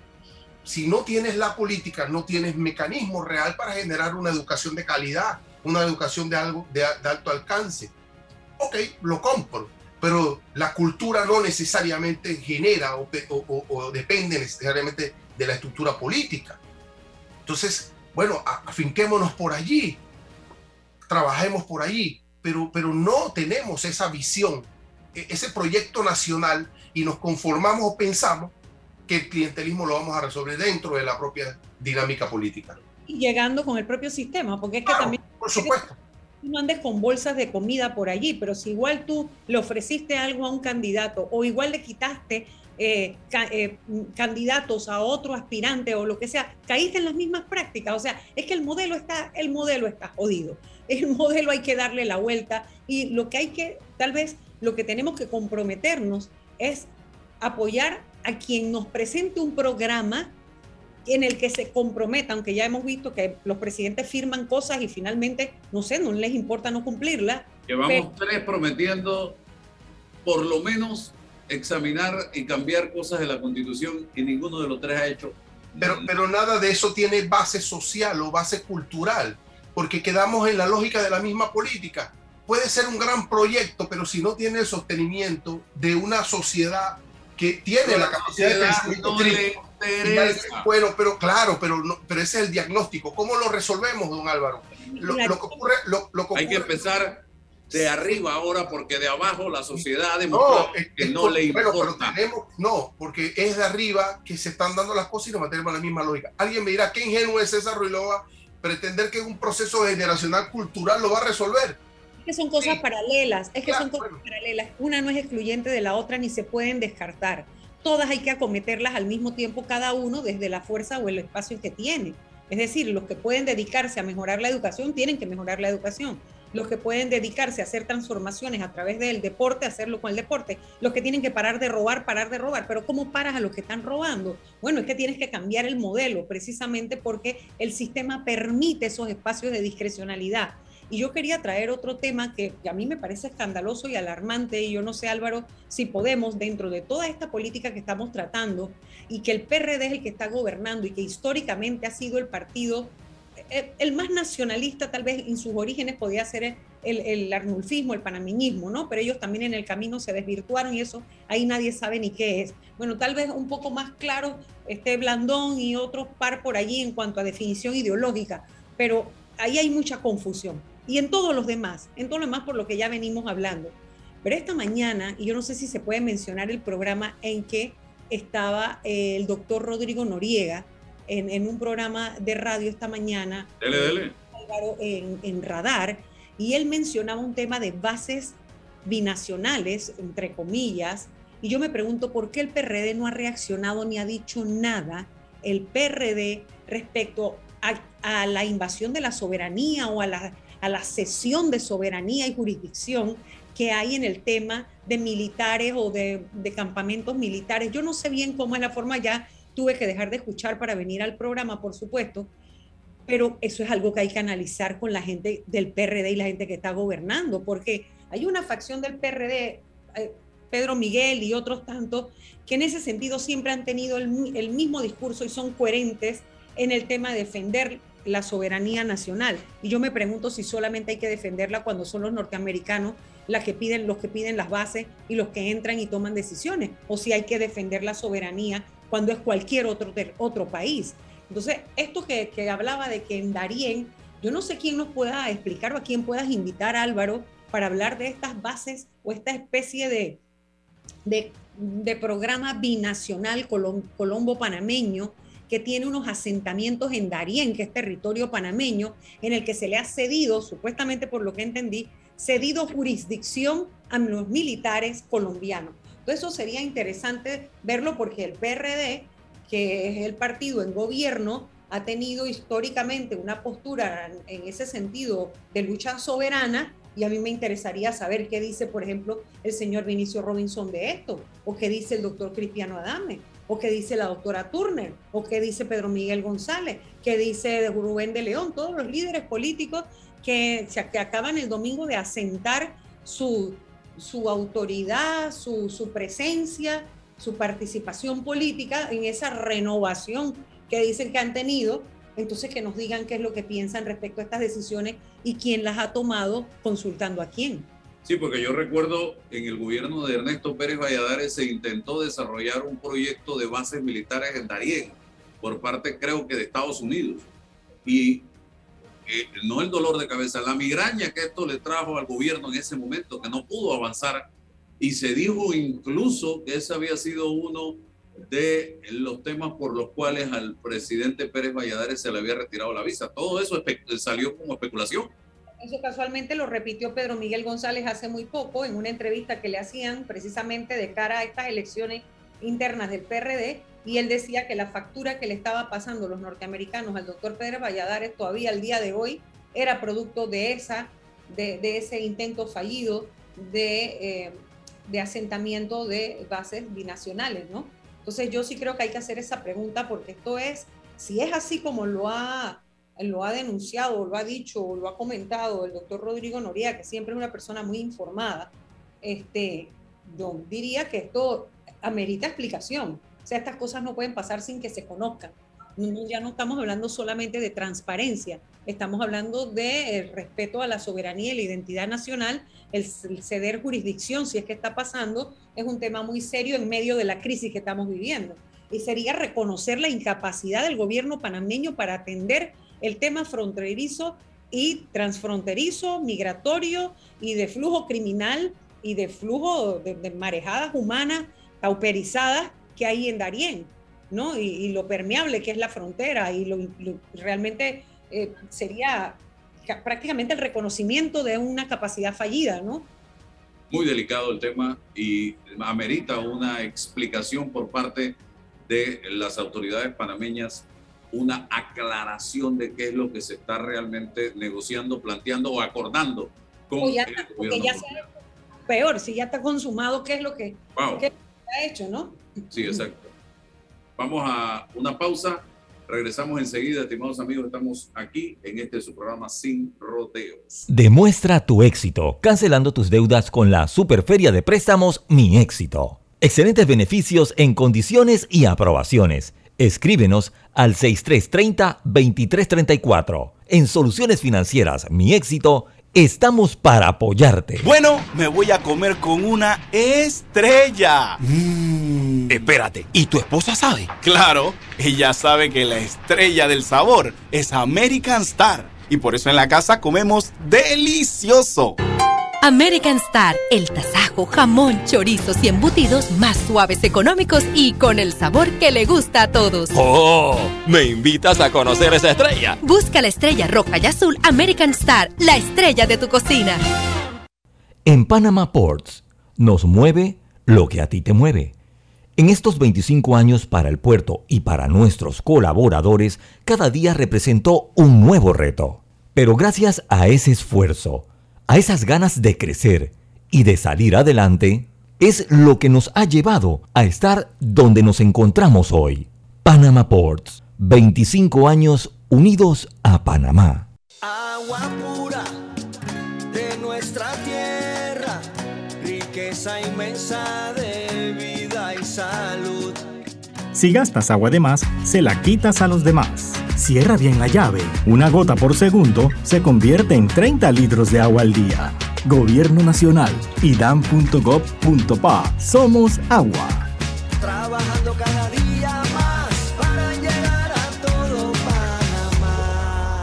S4: si no tienes la política, no tienes mecanismo real para generar una educación de calidad, una educación de, algo, de, alto alcance. Ok, lo compro, pero la cultura no necesariamente genera o, o, depende necesariamente de la estructura política. Entonces, bueno, afinquémonos por allí, trabajemos por allí, pero, pero no tenemos esa visión, e, ese proyecto nacional y nos conformamos o pensamos que el clientelismo lo vamos a resolver dentro de la propia dinámica política
S3: llegando con el propio sistema, porque es que también...
S4: Por supuesto.
S3: no andes con bolsas de comida por allí, pero si igual tú le ofreciste algo a un candidato o igual le quitaste eh, eh, candidatos a otro aspirante o lo que sea, caíste en las mismas prácticas. O sea, es que el modelo está, el modelo está jodido. El modelo hay que darle la vuelta y lo que hay que, tal vez, lo que tenemos que comprometernos es apoyar a quien nos presente un programa en el que se comprometa, aunque ya hemos visto que los presidentes firman cosas y finalmente, no sé, no les importa no cumplirlas.
S2: Llevamos tres prometiendo por lo menos examinar y cambiar cosas de la constitución y ninguno de los tres ha hecho.
S4: Pero, pero nada de eso tiene base social o base cultural, porque quedamos en la lógica de la misma política. Puede ser un gran proyecto, pero si no tiene el sostenimiento de una sociedad que tiene la capacidad de pensamiento crítico bueno, pero claro, pero, no, pero ese es el diagnóstico. ¿Cómo lo resolvemos, don Álvaro? Lo, que ocurre, lo,
S2: Hay que empezar de arriba ahora porque de abajo la sociedad ha demostrado que no le importa.
S4: no, porque es de arriba que se están dando las cosas y nos mantenemos la misma lógica. Alguien me dirá, ¿qué ingenuo es César Ruilova pretender que un proceso generacional cultural lo va a resolver?
S3: Es que son cosas paralelas, es que son cosas paralelas. Una no es excluyente de la otra ni se pueden descartar todas hay que acometerlas al mismo tiempo cada uno desde la fuerza o el espacio que tiene. Es decir, los que pueden dedicarse a mejorar la educación tienen que mejorar la educación. Los que pueden dedicarse a hacer transformaciones a través del deporte, hacerlo con el deporte. Los que tienen que parar de robar, parar de robar. Pero ¿cómo paras a los que están robando? Bueno, es que tienes que cambiar el modelo precisamente porque el sistema permite esos espacios de discrecionalidad y yo quería traer otro tema que, a mí me parece escandaloso y alarmante, y yo no sé, Álvaro, si podemos, dentro de toda esta política que estamos tratando, y que el PRD es el que está gobernando y que históricamente ha sido el partido el, más nacionalista, tal vez en sus orígenes podía ser el, arnulfismo, el panameñismo, ¿no? Pero ellos también en el camino se desvirtuaron y eso ahí nadie sabe ni qué es. Bueno, tal vez un poco más claro este Blandón y otros par por allí en cuanto a definición ideológica, pero ahí hay mucha confusión y en todos los demás, en todo lo demás por lo que ya venimos hablando. Pero esta mañana, y yo no sé si se puede mencionar el programa en que estaba el doctor Rodrigo Noriega en, un programa de radio esta mañana.
S2: Dele, dele.
S3: En, en Radar, y él mencionaba un tema de bases binacionales, entre comillas, y yo me pregunto por qué el PRD no ha reaccionado ni ha dicho nada, el PRD, respecto a, la invasión de la soberanía o a la, a la cesión de soberanía y jurisdicción que hay en el tema de militares o de, de, campamentos militares. Yo no sé bien cómo es la forma, ya tuve que dejar de escuchar para venir al programa, por supuesto, pero eso es algo que hay que analizar con la gente del PRD y la gente que está gobernando, porque hay una facción del PRD, eh, Pedro Miguel y otros tantos, que en ese sentido siempre han tenido el, mismo discurso y son coherentes en el tema de defender la soberanía nacional. Y yo me pregunto si solamente hay que defenderla cuando son los norteamericanos las que piden, los que piden las bases y los que entran y toman decisiones, o si hay que defender la soberanía cuando es cualquier otro, otro país. Entonces, esto que, hablaba de que en Darien, yo no sé quién nos pueda explicar o a quién puedas invitar, Álvaro, para hablar de estas bases o esta especie de, de, programa binacional colombo-panameño que tiene unos asentamientos en Darién, que es territorio panameño, en el que se le ha cedido, supuestamente por lo que entendí, cedido jurisdicción a los militares colombianos. Eso sería interesante verlo porque el PRD, que es el partido en gobierno, ha tenido históricamente una postura en ese sentido de lucha soberana y a mí me interesaría saber qué dice, por ejemplo, el señor Vinicio Robinson de esto, o qué dice el doctor Cristiano Adame, o qué dice la doctora Turner, o qué dice Pedro Miguel González, qué dice Rubén de León, todos los líderes políticos que, que acaban el domingo de asentar su, su autoridad, su, su presencia, su participación política en esa renovación que dicen que han tenido entonces que nos digan qué es lo que piensan respecto a estas decisiones y quién las ha tomado consultando a quién.
S2: Sí, porque yo recuerdo en el gobierno de Ernesto Pérez Valladares se intentó desarrollar un proyecto de bases militares en Darien por parte creo que de Estados Unidos. Y no el dolor de cabeza, la migraña que esto le trajo al gobierno en ese momento, que no pudo avanzar. Y se dijo incluso que ese había sido uno de los temas por los cuales al presidente Pérez Valladares se le había retirado la visa. Todo eso salió como especulación.
S3: Eso casualmente lo repitió Pedro Miguel González hace muy poco en una entrevista que le hacían precisamente de cara a estas elecciones internas del PRD y él decía que la factura que le estaba pasando los norteamericanos al doctor Pérez Valladares todavía al día de hoy era producto de, esa, de, ese intento fallido de, eh, de asentamiento de bases binacionales, ¿no? Entonces yo sí creo que hay que hacer esa pregunta porque esto es, si es así como lo ha, lo ha denunciado, lo ha dicho, lo ha comentado el doctor Rodrigo Noría, que siempre es una persona muy informada, este, yo diría que esto amerita explicación. Sea, estas cosas no pueden pasar sin que se conozcan. Ya no estamos hablando solamente de transparencia, estamos hablando de respeto a la soberanía y la identidad nacional, el ceder jurisdicción, si es que está pasando, es un tema muy serio en medio de la crisis que estamos viviendo. Y sería reconocer la incapacidad del gobierno panameño para atender el tema fronterizo y transfronterizo, migratorio y de flujo criminal y de flujo de, marejadas humanas pauperizadas que hay en Darién, ¿no? Y, lo permeable que es la frontera y lo, realmente eh, sería prácticamente el reconocimiento de una capacidad fallida, ¿no?
S2: muy delicado el tema y amerita una explicación por parte de las autoridades panameñas, una aclaración de qué es lo que se está realmente negociando, planteando o acordando con
S3: el gobierno. Ya peor, si ya está consumado, ¿qué es lo que, qué ha hecho, no?
S2: Sí, exacto. Vamos a una pausa Regresamos enseguida, estimados amigos. Estamos aquí en este su programa Sin Rodeos.
S5: Demuestra tu éxito cancelando tus deudas con la Superferia de Préstamos Mi Éxito. Excelentes beneficios en condiciones y aprobaciones. Escríbenos al 6330-2334. En Soluciones Financieras Mi Éxito estamos para apoyarte.
S6: Bueno, me voy a comer con una estrella.
S5: Mm. Espérate, ¿y tu esposa sabe?
S6: Claro, ella sabe que la estrella del sabor es American Star. Y por eso en la casa comemos delicioso.
S7: American Star, el tasajo jamón, chorizos y embutidos más suaves, económicos y con el sabor que le gusta a todos.
S8: ¡Oh! ¿Me invitas a conocer esa estrella?
S7: Busca la estrella roja y azul American Star, la estrella de tu cocina.
S5: En Panama Ports nos mueve lo que a ti te mueve. En estos 25 años para el puerto y para nuestros colaboradores, cada día representó un nuevo reto. Pero gracias a ese esfuerzo, a esas ganas de crecer y de salir adelante, es lo que nos ha llevado a estar donde nos encontramos hoy. Panama Ports, 25 años unidos a Panamá.
S9: Agua pura de nuestra tierra, riqueza inmensa de vida y salud.
S10: Si gastas agua de más, se la quitas a los demás. Cierra bien la llave. Una gota por segundo se convierte en 30 litros de agua al día. Gobierno Nacional, idam.gov.pa. Somos agua.
S9: Trabajando cada día más para llegar a todo Panamá.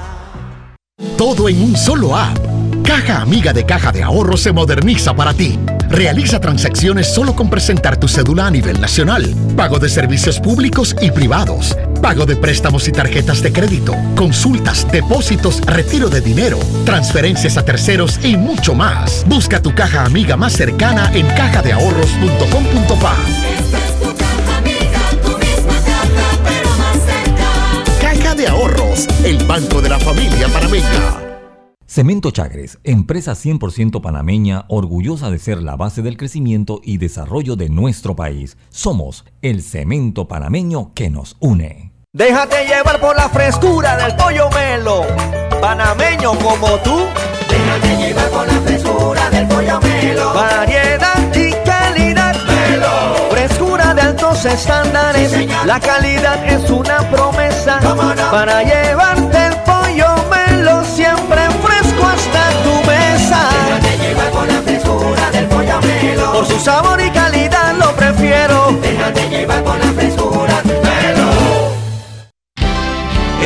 S11: Todo en un solo app. Caja Amiga de Caja de Ahorros se moderniza para ti. Realiza transacciones solo con presentar tu cédula a nivel nacional. Pago de servicios públicos y privados. Pago de préstamos y tarjetas de crédito. Consultas, depósitos, retiro de dinero, transferencias a terceros y mucho más. Busca tu caja amiga más cercana en cajadeahorros.com.pa. Caja de Ahorros, el banco de la familia panameña.
S5: Cemento Chagres, empresa 100% panameña, orgullosa de ser la base del crecimiento y desarrollo de nuestro país. Somos el cemento panameño que nos une.
S9: Déjate llevar por la frescura del pollo melo, panameño como tú. Déjate llevar por la frescura del pollo melo. Variedad y calidad. Melo. Frescura de altos estándares. la calidad es una promesa para llevarte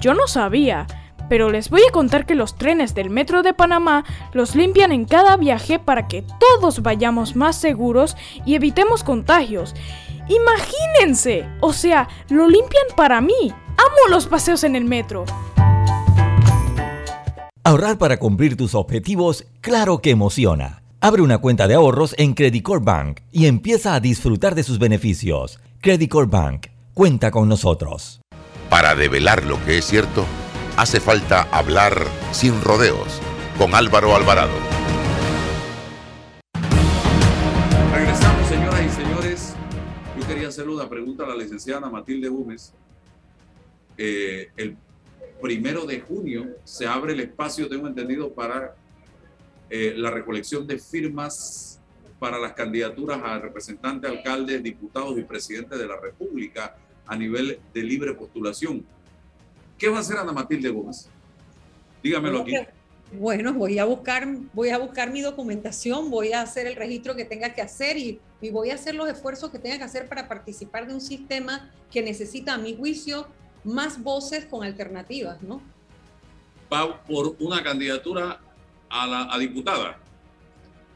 S12: Yo no sabía, pero les voy a contar que los trenes del Metro de Panamá los limpian en cada viaje para que todos vayamos más seguros y evitemos contagios. Imagínense, o sea, lo limpian para mí. Amo los paseos en el metro.
S5: Ahorrar para cumplir tus objetivos, claro que emociona. Abre una cuenta de ahorros en Credit Core Bank y empieza a disfrutar de sus beneficios. Credit Core Bank, cuenta con nosotros.
S1: Para develar lo que es cierto, hace falta hablar sin rodeos con Álvaro Alvarado.
S2: Regresamos, señoras y señores. Yo quería hacerle una pregunta a la licenciada Matilde Gómez. Eh, el primero de junio se abre el espacio, tengo entendido, para eh, la recolección de firmas para las candidaturas a representantes, alcaldes, diputados y presidentes de la República a nivel de libre postulación. ¿Qué va a hacer Ana Matilde Gómez? Dígamelo aquí.
S3: Bueno, voy a buscar, voy a buscar mi documentación, voy a hacer el registro que tenga que hacer y, y voy a hacer los esfuerzos que tenga que hacer para participar de un sistema que necesita, a mi juicio, más voces con alternativas, ¿no?
S2: Va por una candidatura a la a diputada.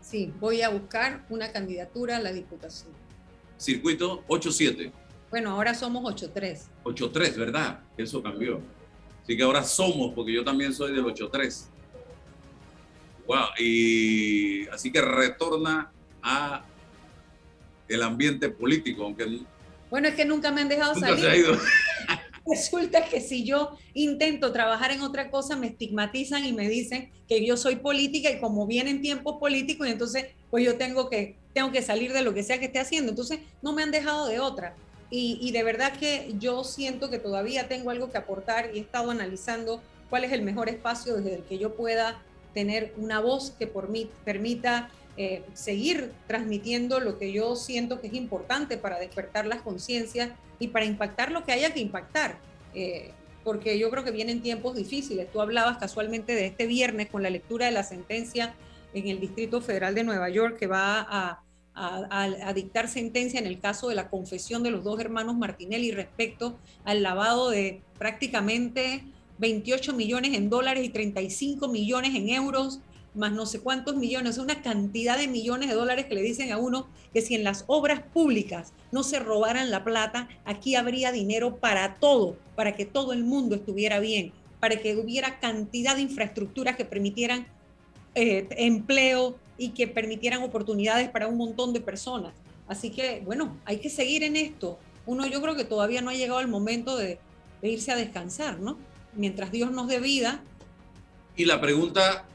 S3: Sí, voy a buscar una candidatura a la diputación.
S2: Circuito 87.
S3: Bueno, ahora somos 8-3.
S2: 8-3, ¿verdad? Eso cambió. Así que ahora somos, porque yo también soy del 8-3. Wow, y así que retorna a el ambiente político, aunque
S3: bueno, es que nunca me han dejado
S2: nunca
S3: salir.
S2: se ha ido.
S3: Resulta que si yo intento trabajar en otra cosa, me estigmatizan y me dicen que yo soy política y como vienen tiempos políticos, y entonces pues yo tengo que, tengo que salir de lo que sea que esté haciendo. Entonces no me han dejado de otra. Y, de verdad que yo siento que todavía tengo algo que aportar y he estado analizando cuál es el mejor espacio desde el que yo pueda tener una voz que por mí permita eh, seguir transmitiendo lo que yo siento que es importante para despertar las conciencias y para impactar lo que haya que impactar. Eh, porque yo creo que vienen tiempos difíciles. Tú hablabas casualmente de este viernes con la lectura de la sentencia en el Distrito Federal de Nueva York que va a, a, dictar sentencia en el caso de la confesión de los dos hermanos Martinelli respecto al lavado de prácticamente 28 millones en dólares y 35 millones en euros, más no sé cuántos millones, una cantidad de millones de dólares que le dicen a uno que si en las obras públicas no se robaran la plata, aquí habría dinero para todo, para que todo el mundo estuviera bien, para que hubiera cantidad de infraestructuras que permitieran eh, empleo y que permitieran oportunidades para un montón de personas. Así que, bueno, hay que seguir en esto. Uno, yo creo que todavía no ha llegado el momento de, de irse a descansar, ¿no? Mientras Dios nos dé vida.
S2: Y la pregunta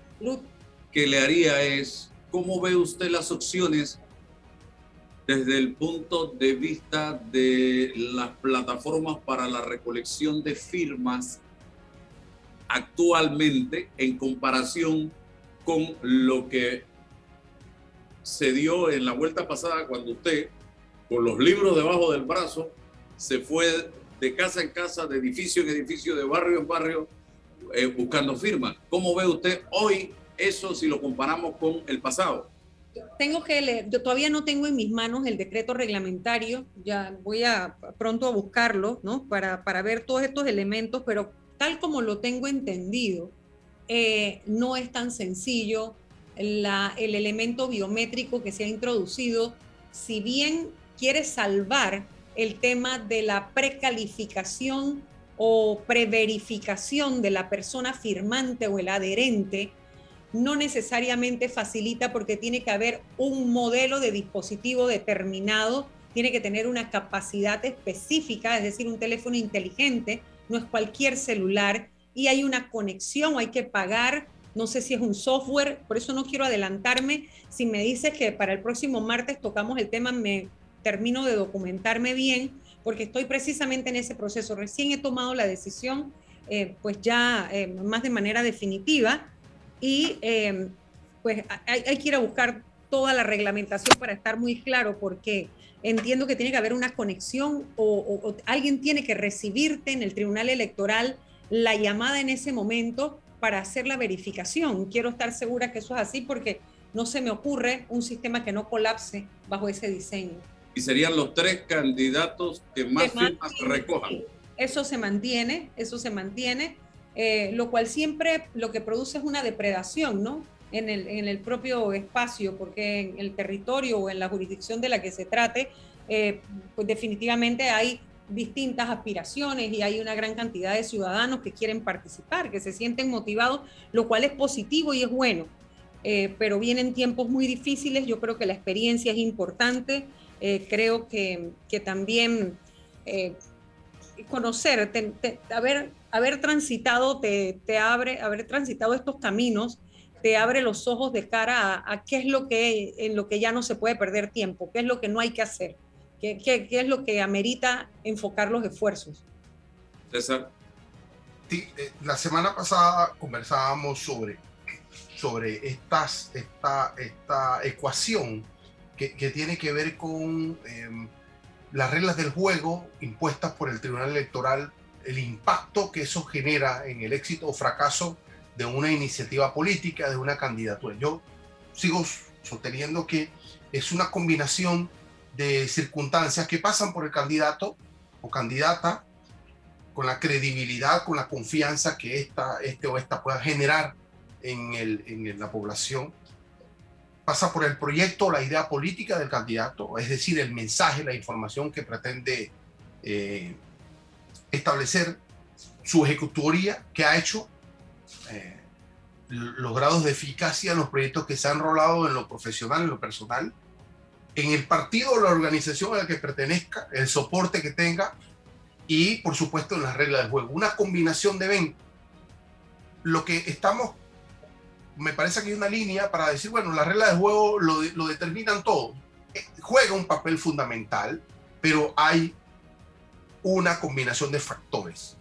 S2: que le haría es, ¿cómo ve usted las opciones desde el punto de vista de las plataformas para la recolección de firmas actualmente en comparación con lo que se dio en la vuelta pasada cuando usted, con los libros debajo del brazo, se fue de casa en casa, de edificio en edificio, de barrio en barrio, eh, buscando firmas. ¿Cómo ve usted hoy eso si lo comparamos con el pasado?
S3: Tengo que leer, todavía no tengo en mis manos el decreto reglamentario, ya voy a pronto a buscarlo, ¿no? Para, para ver todos estos elementos, pero tal como lo tengo entendido, eh, no es tan sencillo. El elemento biométrico que se ha introducido, si bien quiere salvar el tema de la precalificación o preverificación de la persona firmante o el adherente, no necesariamente facilita porque tiene que haber un modelo de dispositivo determinado, tiene que tener una capacidad específica, es decir, un teléfono inteligente, no es cualquier celular, y hay una conexión, hay que pagar, no sé si es un software, por eso no quiero adelantarme. Si me dices que para el próximo martes tocamos el tema, me termino de documentarme bien, porque estoy precisamente en ese proceso. Recién he tomado la decisión, eh, pues ya eh, más de manera definitiva, y eh, pues hay, hay, que ir a buscar toda la reglamentación para estar muy claro, porque entiendo que tiene que haber una conexión o, o alguien tiene que recibirte en el tribunal electoral la llamada en ese momento para hacer la verificación. Quiero estar segura que eso es así porque no se me ocurre un sistema que no colapse bajo ese diseño.
S2: Y serían los tres candidatos que más firmas recojan.
S3: Eso se mantiene, eso se mantiene, eh, lo cual siempre lo que produce es una depredación, ¿no? En el, en el propio espacio, porque en el territorio o en la jurisdicción de la que se trate, eh, pues definitivamente hay distintas aspiraciones y hay una gran cantidad de ciudadanos que quieren participar, que se sienten motivados, lo cual es positivo y es bueno. Eh, pero vienen tiempos muy difíciles, yo creo que la experiencia es importante, eh, creo que, que también eh, conocer, te, haber, haber transitado, te, te, abre, haber transitado estos caminos, te abre los ojos de cara a, a qué es lo que, en lo que ya no se puede perder tiempo, qué es lo que no hay que hacer. ¿Qué, qué, qué es lo que amerita enfocar los esfuerzos?
S2: César.
S4: Sí, eh, la semana pasada conversábamos sobre, sobre estas, esta, esta ecuación que, que tiene que ver con eh, las reglas del juego impuestas por el Tribunal Electoral, el impacto que eso genera en el éxito o fracaso de una iniciativa política, de una candidatura. Yo sigo sosteniendo que es una combinación de circunstancias que pasan por el candidato o candidata con la credibilidad, con la confianza que esta, este o esta pueda generar en, el, en la población. Pasa por el proyecto, la idea política del candidato, es decir, el mensaje, la información que pretende eh, establecer, su ejecutoría que ha hecho, eh, los grados de eficacia en los proyectos que se han rolado en lo profesional, en lo personal, en el partido o la organización a la que pertenezca, el soporte que tenga y, por supuesto, en las reglas del juego. Una combinación de 20. Lo que estamos, me parece que hay una línea para decir, bueno, las reglas del juego lo, lo determinan todo. Eh, juega un papel fundamental, pero hay una combinación de factores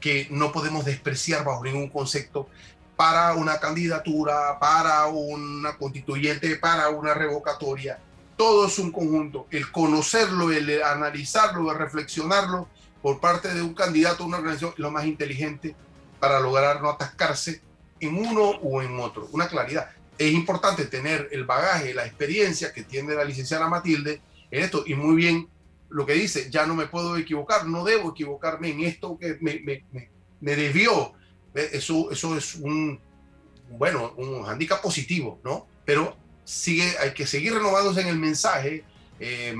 S4: que no podemos despreciar bajo ningún concepto para una candidatura, para una constituyente, para una revocatoria. Todo es un conjunto. El conocerlo, el analizarlo, el reflexionarlo por parte de un candidato una organización lo más inteligente para lograr no atascarse en uno o en otro. Una claridad. Es importante tener el bagaje, la experiencia que tiene la licenciada Matilde en esto y muy bien lo que dice, ya no me puedo equivocar, no debo equivocarme en esto que me, me, me, me debió. Eso, eso es un, bueno, un handicap positivo, ¿no? Pero sigue, hay que seguir renovándose en el mensaje eh,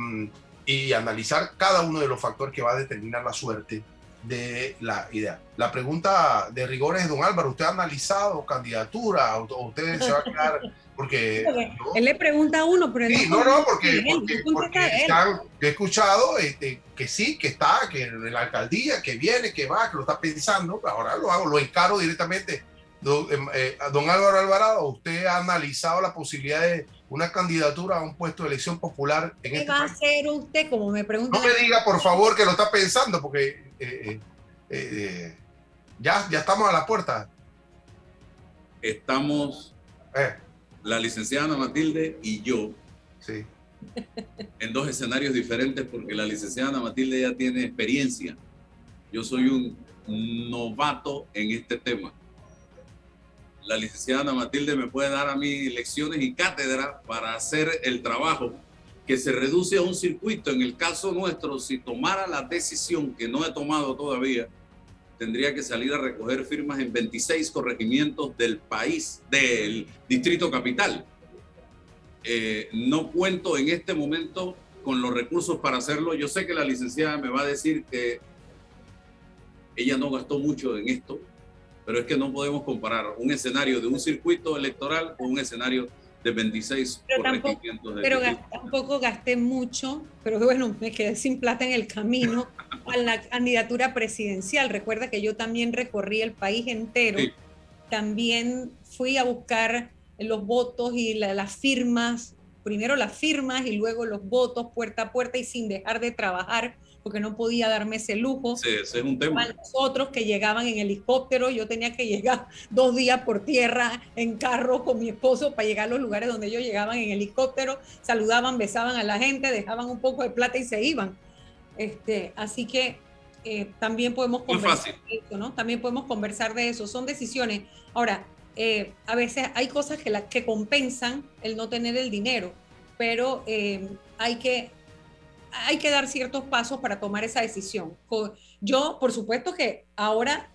S4: y analizar cada uno de los factores que va a determinar la suerte de la idea. La pregunta de rigor es, don Álvaro, ¿usted ha analizado candidatura o usted se va a quedar porque
S3: él le pregunta a uno, pero
S4: sí, no, no, porque, porque, he escuchado este, que sí, que está, que en la alcaldía, que viene, que va, que lo está pensando, ahora lo hago, lo encaro directamente. Don, em, eh, don Álvaro Alvarado, ¿usted ha analizado la posibilidad de una candidatura a un puesto de elección popular en
S3: ¿Qué
S4: este
S3: va
S4: país?
S3: a hacer usted, como me pregunta?
S4: No me diga, por favor, que lo está pensando, porque eh, eh, ya, ya estamos a la puerta.
S2: Estamos la licenciada Ana Matilde y yo
S4: sí.
S2: en dos escenarios diferentes porque la licenciada Ana Matilde ya tiene experiencia. Yo soy un novato en este tema. La licenciada Ana Matilde me puede dar a mí lecciones y cátedra para hacer el trabajo que se reduce a un circuito. En el caso nuestro, si tomara la decisión que no he tomado todavía, tendría que salir a recoger firmas en 26 corregimientos del país, del Distrito Capital. Eh, no cuento en este momento con los recursos para hacerlo. Yo sé que la licenciada me va a decir que ella no gastó mucho en esto, pero es que no podemos comparar un escenario de un circuito electoral con un escenario de 26
S3: pero tampoco, pero tampoco gasté mucho, pero bueno, me quedé sin plata en el camino a la candidatura presidencial. Recuerda que yo también recorrí el país entero, también fui a buscar los votos y las firmas, primero las firmas y luego los votos puerta a puerta y sin dejar de trabajar porque no podía darme ese lujo.
S2: Sí, ese es un tema.
S3: Los otros que llegaban en helicóptero, yo tenía que llegar dos días por tierra en carro con mi esposo para llegar a los lugares donde ellos llegaban en helicóptero, saludaban, besaban a la gente, dejaban un poco de plata y se iban. Este, así que eh, también podemos conversar de eso, ¿no? También podemos conversar de eso. Son decisiones. Ahora, eh, a veces hay cosas que, la, que compensan el no tener el dinero, pero eh, hay que hay que dar ciertos pasos para tomar esa decisión. Yo, por supuesto que ahora,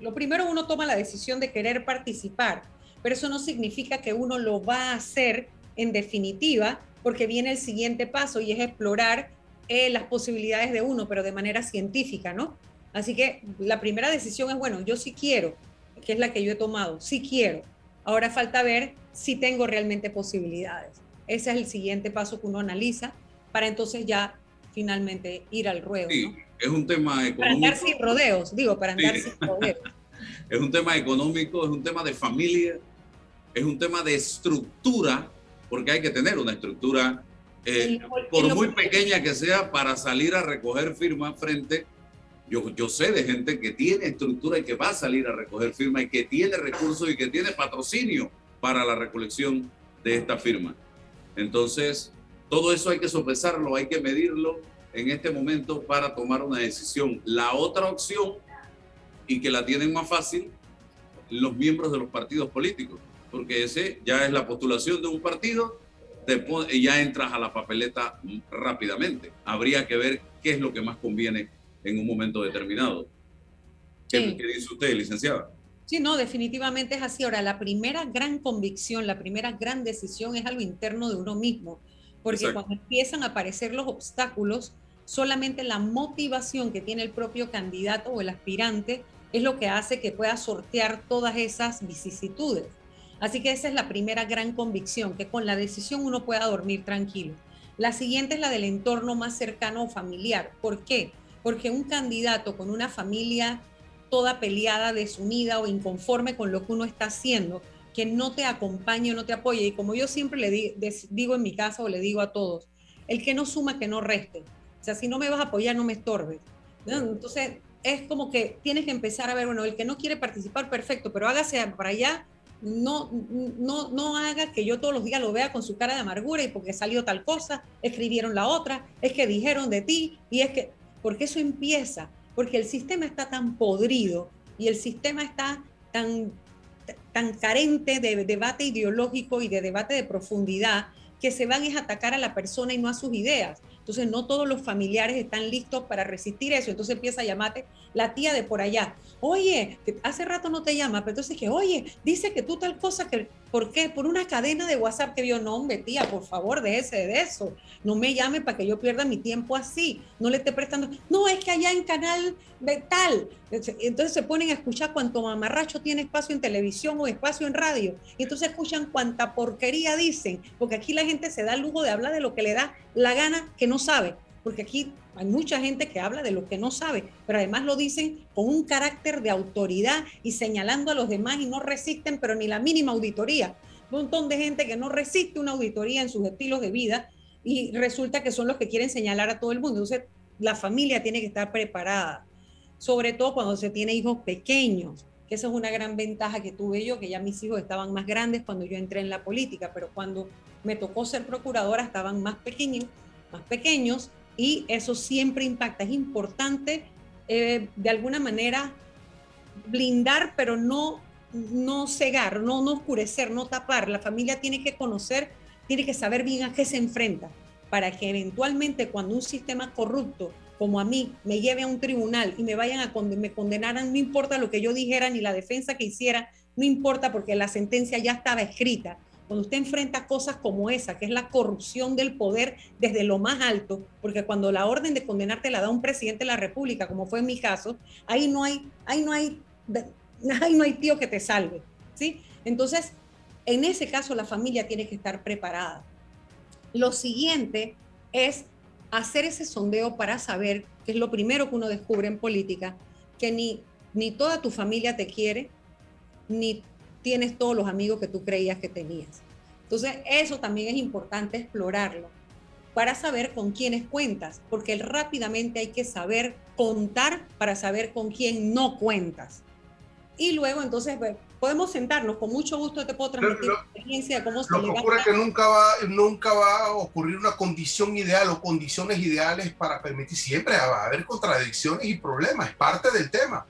S3: lo primero uno toma la decisión de querer participar, pero eso no significa que uno lo va a hacer en definitiva, porque viene el siguiente paso y es explorar eh, las posibilidades de uno, pero de manera científica, ¿no? Así que la primera decisión es, bueno, yo sí quiero, que es la que yo he tomado, sí quiero. Ahora falta ver si tengo realmente posibilidades. Ese es el siguiente paso que uno analiza para entonces ya finalmente ir al ruedo.
S2: Sí, ¿no? es un tema económico.
S3: Para andar sin rodeos, digo, para andar sí. sin rodeos.
S2: es un tema económico, es un tema de familia, es un tema de estructura, porque hay que tener una estructura, eh, por muy pequeña que sea, para salir a recoger firmas frente. Yo, yo sé de gente que tiene estructura y que va a salir a recoger firmas y que tiene recursos y que tiene patrocinio para la recolección de esta firma. Entonces, todo eso hay que sopesarlo, hay que medirlo en este momento para tomar una decisión. La otra opción, y que la tienen más fácil, los miembros de los partidos políticos, porque ese ya es la postulación de un partido, te ya entras a la papeleta rápidamente. Habría que ver qué es lo que más conviene en un momento determinado. ¿Qué,
S3: Sí.
S2: qué dice usted, licenciada?
S3: Sí, no, definitivamente es así. Ahora, la primera gran convicción, la primera gran decisión es algo interno de uno mismo, porque
S2: Exacto.
S3: cuando empiezan a aparecer los obstáculos, solamente la motivación que tiene el propio candidato o el aspirante es lo que hace que pueda sortear todas esas vicisitudes. Así que esa es la primera gran convicción, que con la decisión uno pueda dormir tranquilo. La siguiente es la del entorno más cercano o familiar. ¿Por qué? Porque un candidato con una familia toda peleada, desunida o inconforme con lo que uno está haciendo, que no te acompañe o no te apoye, y como yo siempre le digo en mi casa o le digo a todos, el que no suma, que no reste. O sea, si no me vas a apoyar, no me estorbes. Entonces, es como que tienes que empezar a ver, bueno, el que no quiere participar, perfecto, pero hágase para allá, no, no, no haga que yo todos los días lo vea con su cara de amargura y porque salió tal cosa, escribieron la otra, es que dijeron de ti y es que, porque eso empieza, porque el sistema está tan podrido y el sistema está tan, tan carente de debate ideológico y de debate de profundidad que se van a atacar a la persona y no a sus ideas. Entonces no todos los familiares están listos para resistir eso. Entonces empieza a llamarte la tía de por allá. Oye, hace rato no te llama, pero entonces que, oye, dice que tú tal cosa que ¿Por qué? Por una cadena de WhatsApp que vio, no, hombre, tía, por favor, déjese de eso. No me llame para que yo pierda mi tiempo así. No le esté prestando. No, es que allá en canal de tal. Entonces se ponen a escuchar cuánto mamarracho tiene espacio en televisión o espacio en radio. Y entonces escuchan cuánta porquería dicen. Porque aquí la gente se da el lujo de hablar de lo que le da la gana que no sabe porque aquí hay mucha gente que habla de lo que no sabe, pero además lo dicen con un carácter de autoridad y señalando a los demás y no resisten, pero ni la mínima auditoría. Un montón de gente que no resiste una auditoría en sus estilos de vida y resulta que son los que quieren señalar a todo el mundo. Entonces, la familia tiene que estar preparada, sobre todo cuando se tiene hijos pequeños, que esa es una gran ventaja que tuve yo, que ya mis hijos estaban más grandes cuando yo entré en la política, pero cuando me tocó ser procuradora estaban más pequeños, más pequeños y eso siempre impacta. Es importante eh, de alguna manera blindar, pero no, no cegar, no, no oscurecer, no tapar. La familia tiene que conocer, tiene que saber bien a qué se enfrenta para que eventualmente cuando un sistema corrupto como a mí me lleve a un tribunal y me vayan a me condenaran, no importa lo que yo dijera ni la defensa que hiciera, no importa porque la sentencia ya estaba escrita cuando usted enfrenta cosas como esa, que es la corrupción del poder desde lo más alto, porque cuando la orden de condenarte la da un presidente de la República, como fue en mi caso, ahí no hay, ahí no hay, ahí no hay tío que te salve, ¿sí? Entonces, en ese caso la familia tiene que estar preparada. Lo siguiente es hacer ese sondeo para saber, que es lo primero que uno descubre en política, que ni, ni toda tu familia te quiere, ni tienes todos los amigos que tú creías que tenías. Entonces, eso también es importante explorarlo para saber con quiénes cuentas, porque rápidamente hay que saber contar para saber con quién no cuentas. Y luego, entonces, pues, podemos sentarnos, con mucho gusto te puedo transmitir la experiencia de cómo
S4: se Lo que ocurre es que nunca va, nunca va a ocurrir una condición ideal o condiciones ideales para permitir, siempre va a haber contradicciones y problemas, es parte del tema.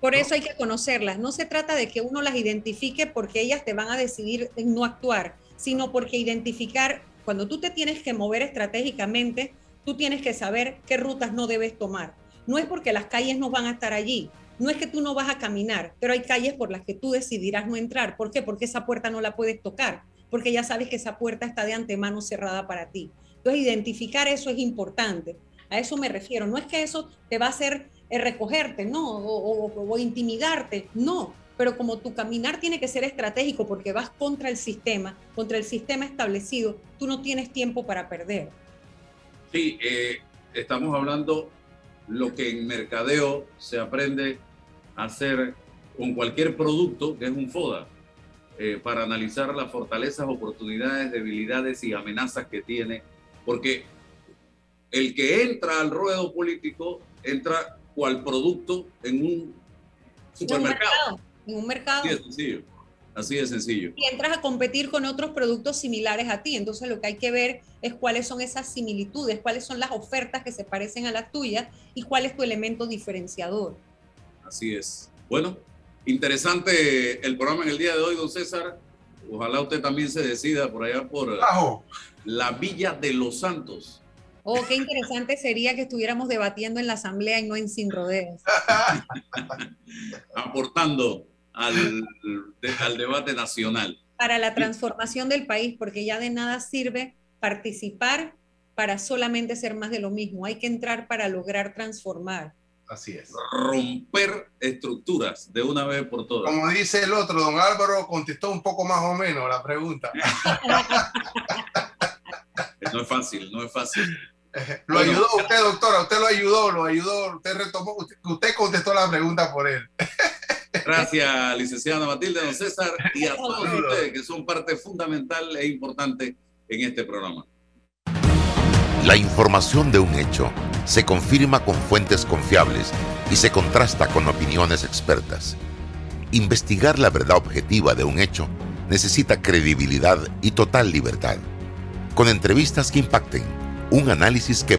S3: Por eso hay que conocerlas. No se trata de que uno las identifique porque ellas te van a decidir en no actuar, sino porque identificar, cuando tú te tienes que mover estratégicamente, tú tienes que saber qué rutas no debes tomar. No es porque las calles no van a estar allí, no es que tú no vas a caminar, pero hay calles por las que tú decidirás no entrar. ¿Por qué? Porque esa puerta no la puedes tocar, porque ya sabes que esa puerta está de antemano cerrada para ti. Entonces, identificar eso es importante. A eso me refiero. No es que eso te va a hacer recogerte, no, o, intimidarte, no. Pero como tu caminar tiene que ser estratégico porque vas contra el sistema, contra el sistema establecido, tú no tienes tiempo para perder.
S2: Sí, eh, estamos hablando lo que en mercadeo se aprende a hacer con cualquier producto que es un FODA, eh, para analizar las fortalezas, oportunidades, debilidades y amenazas que tiene, porque el que entra al ruedo político entra cual producto en un supermercado.
S3: En un mercado.
S2: Así de sencillo. Así de sencillo.
S3: Y entras a competir con otros productos similares a ti. Entonces lo que hay que ver es cuáles son esas similitudes, cuáles son las ofertas que se parecen a las tuyas y cuál es tu elemento diferenciador.
S2: Así es. Bueno, interesante el programa en el día de hoy, don César. Ojalá usted también se decida por allá por la Villa de los Santos.
S3: Oh, qué interesante sería que estuviéramos debatiendo en la asamblea y no en sin rodeos.
S2: Aportando al, al debate nacional.
S3: Para la transformación del país, porque ya de nada sirve participar para solamente ser más de lo mismo. Hay que entrar para lograr transformar.
S4: Así es.
S2: Romper estructuras de una vez por todas.
S4: Como dice el otro, don Álvaro contestó un poco más o menos la pregunta.
S2: No es fácil, no es fácil.
S4: Lo ayudó usted, doctora, usted lo ayudó, lo ayudó, usted retomó, usted, usted contestó la pregunta por él.
S2: Gracias, licenciada Matilde, don César, y a todos ustedes que son parte fundamental e importante en este programa.
S1: La información de un hecho se confirma con fuentes confiables y se contrasta con opiniones expertas. Investigar la verdad objetiva de un hecho necesita credibilidad y total libertad. Con entrevistas que impacten, un análisis que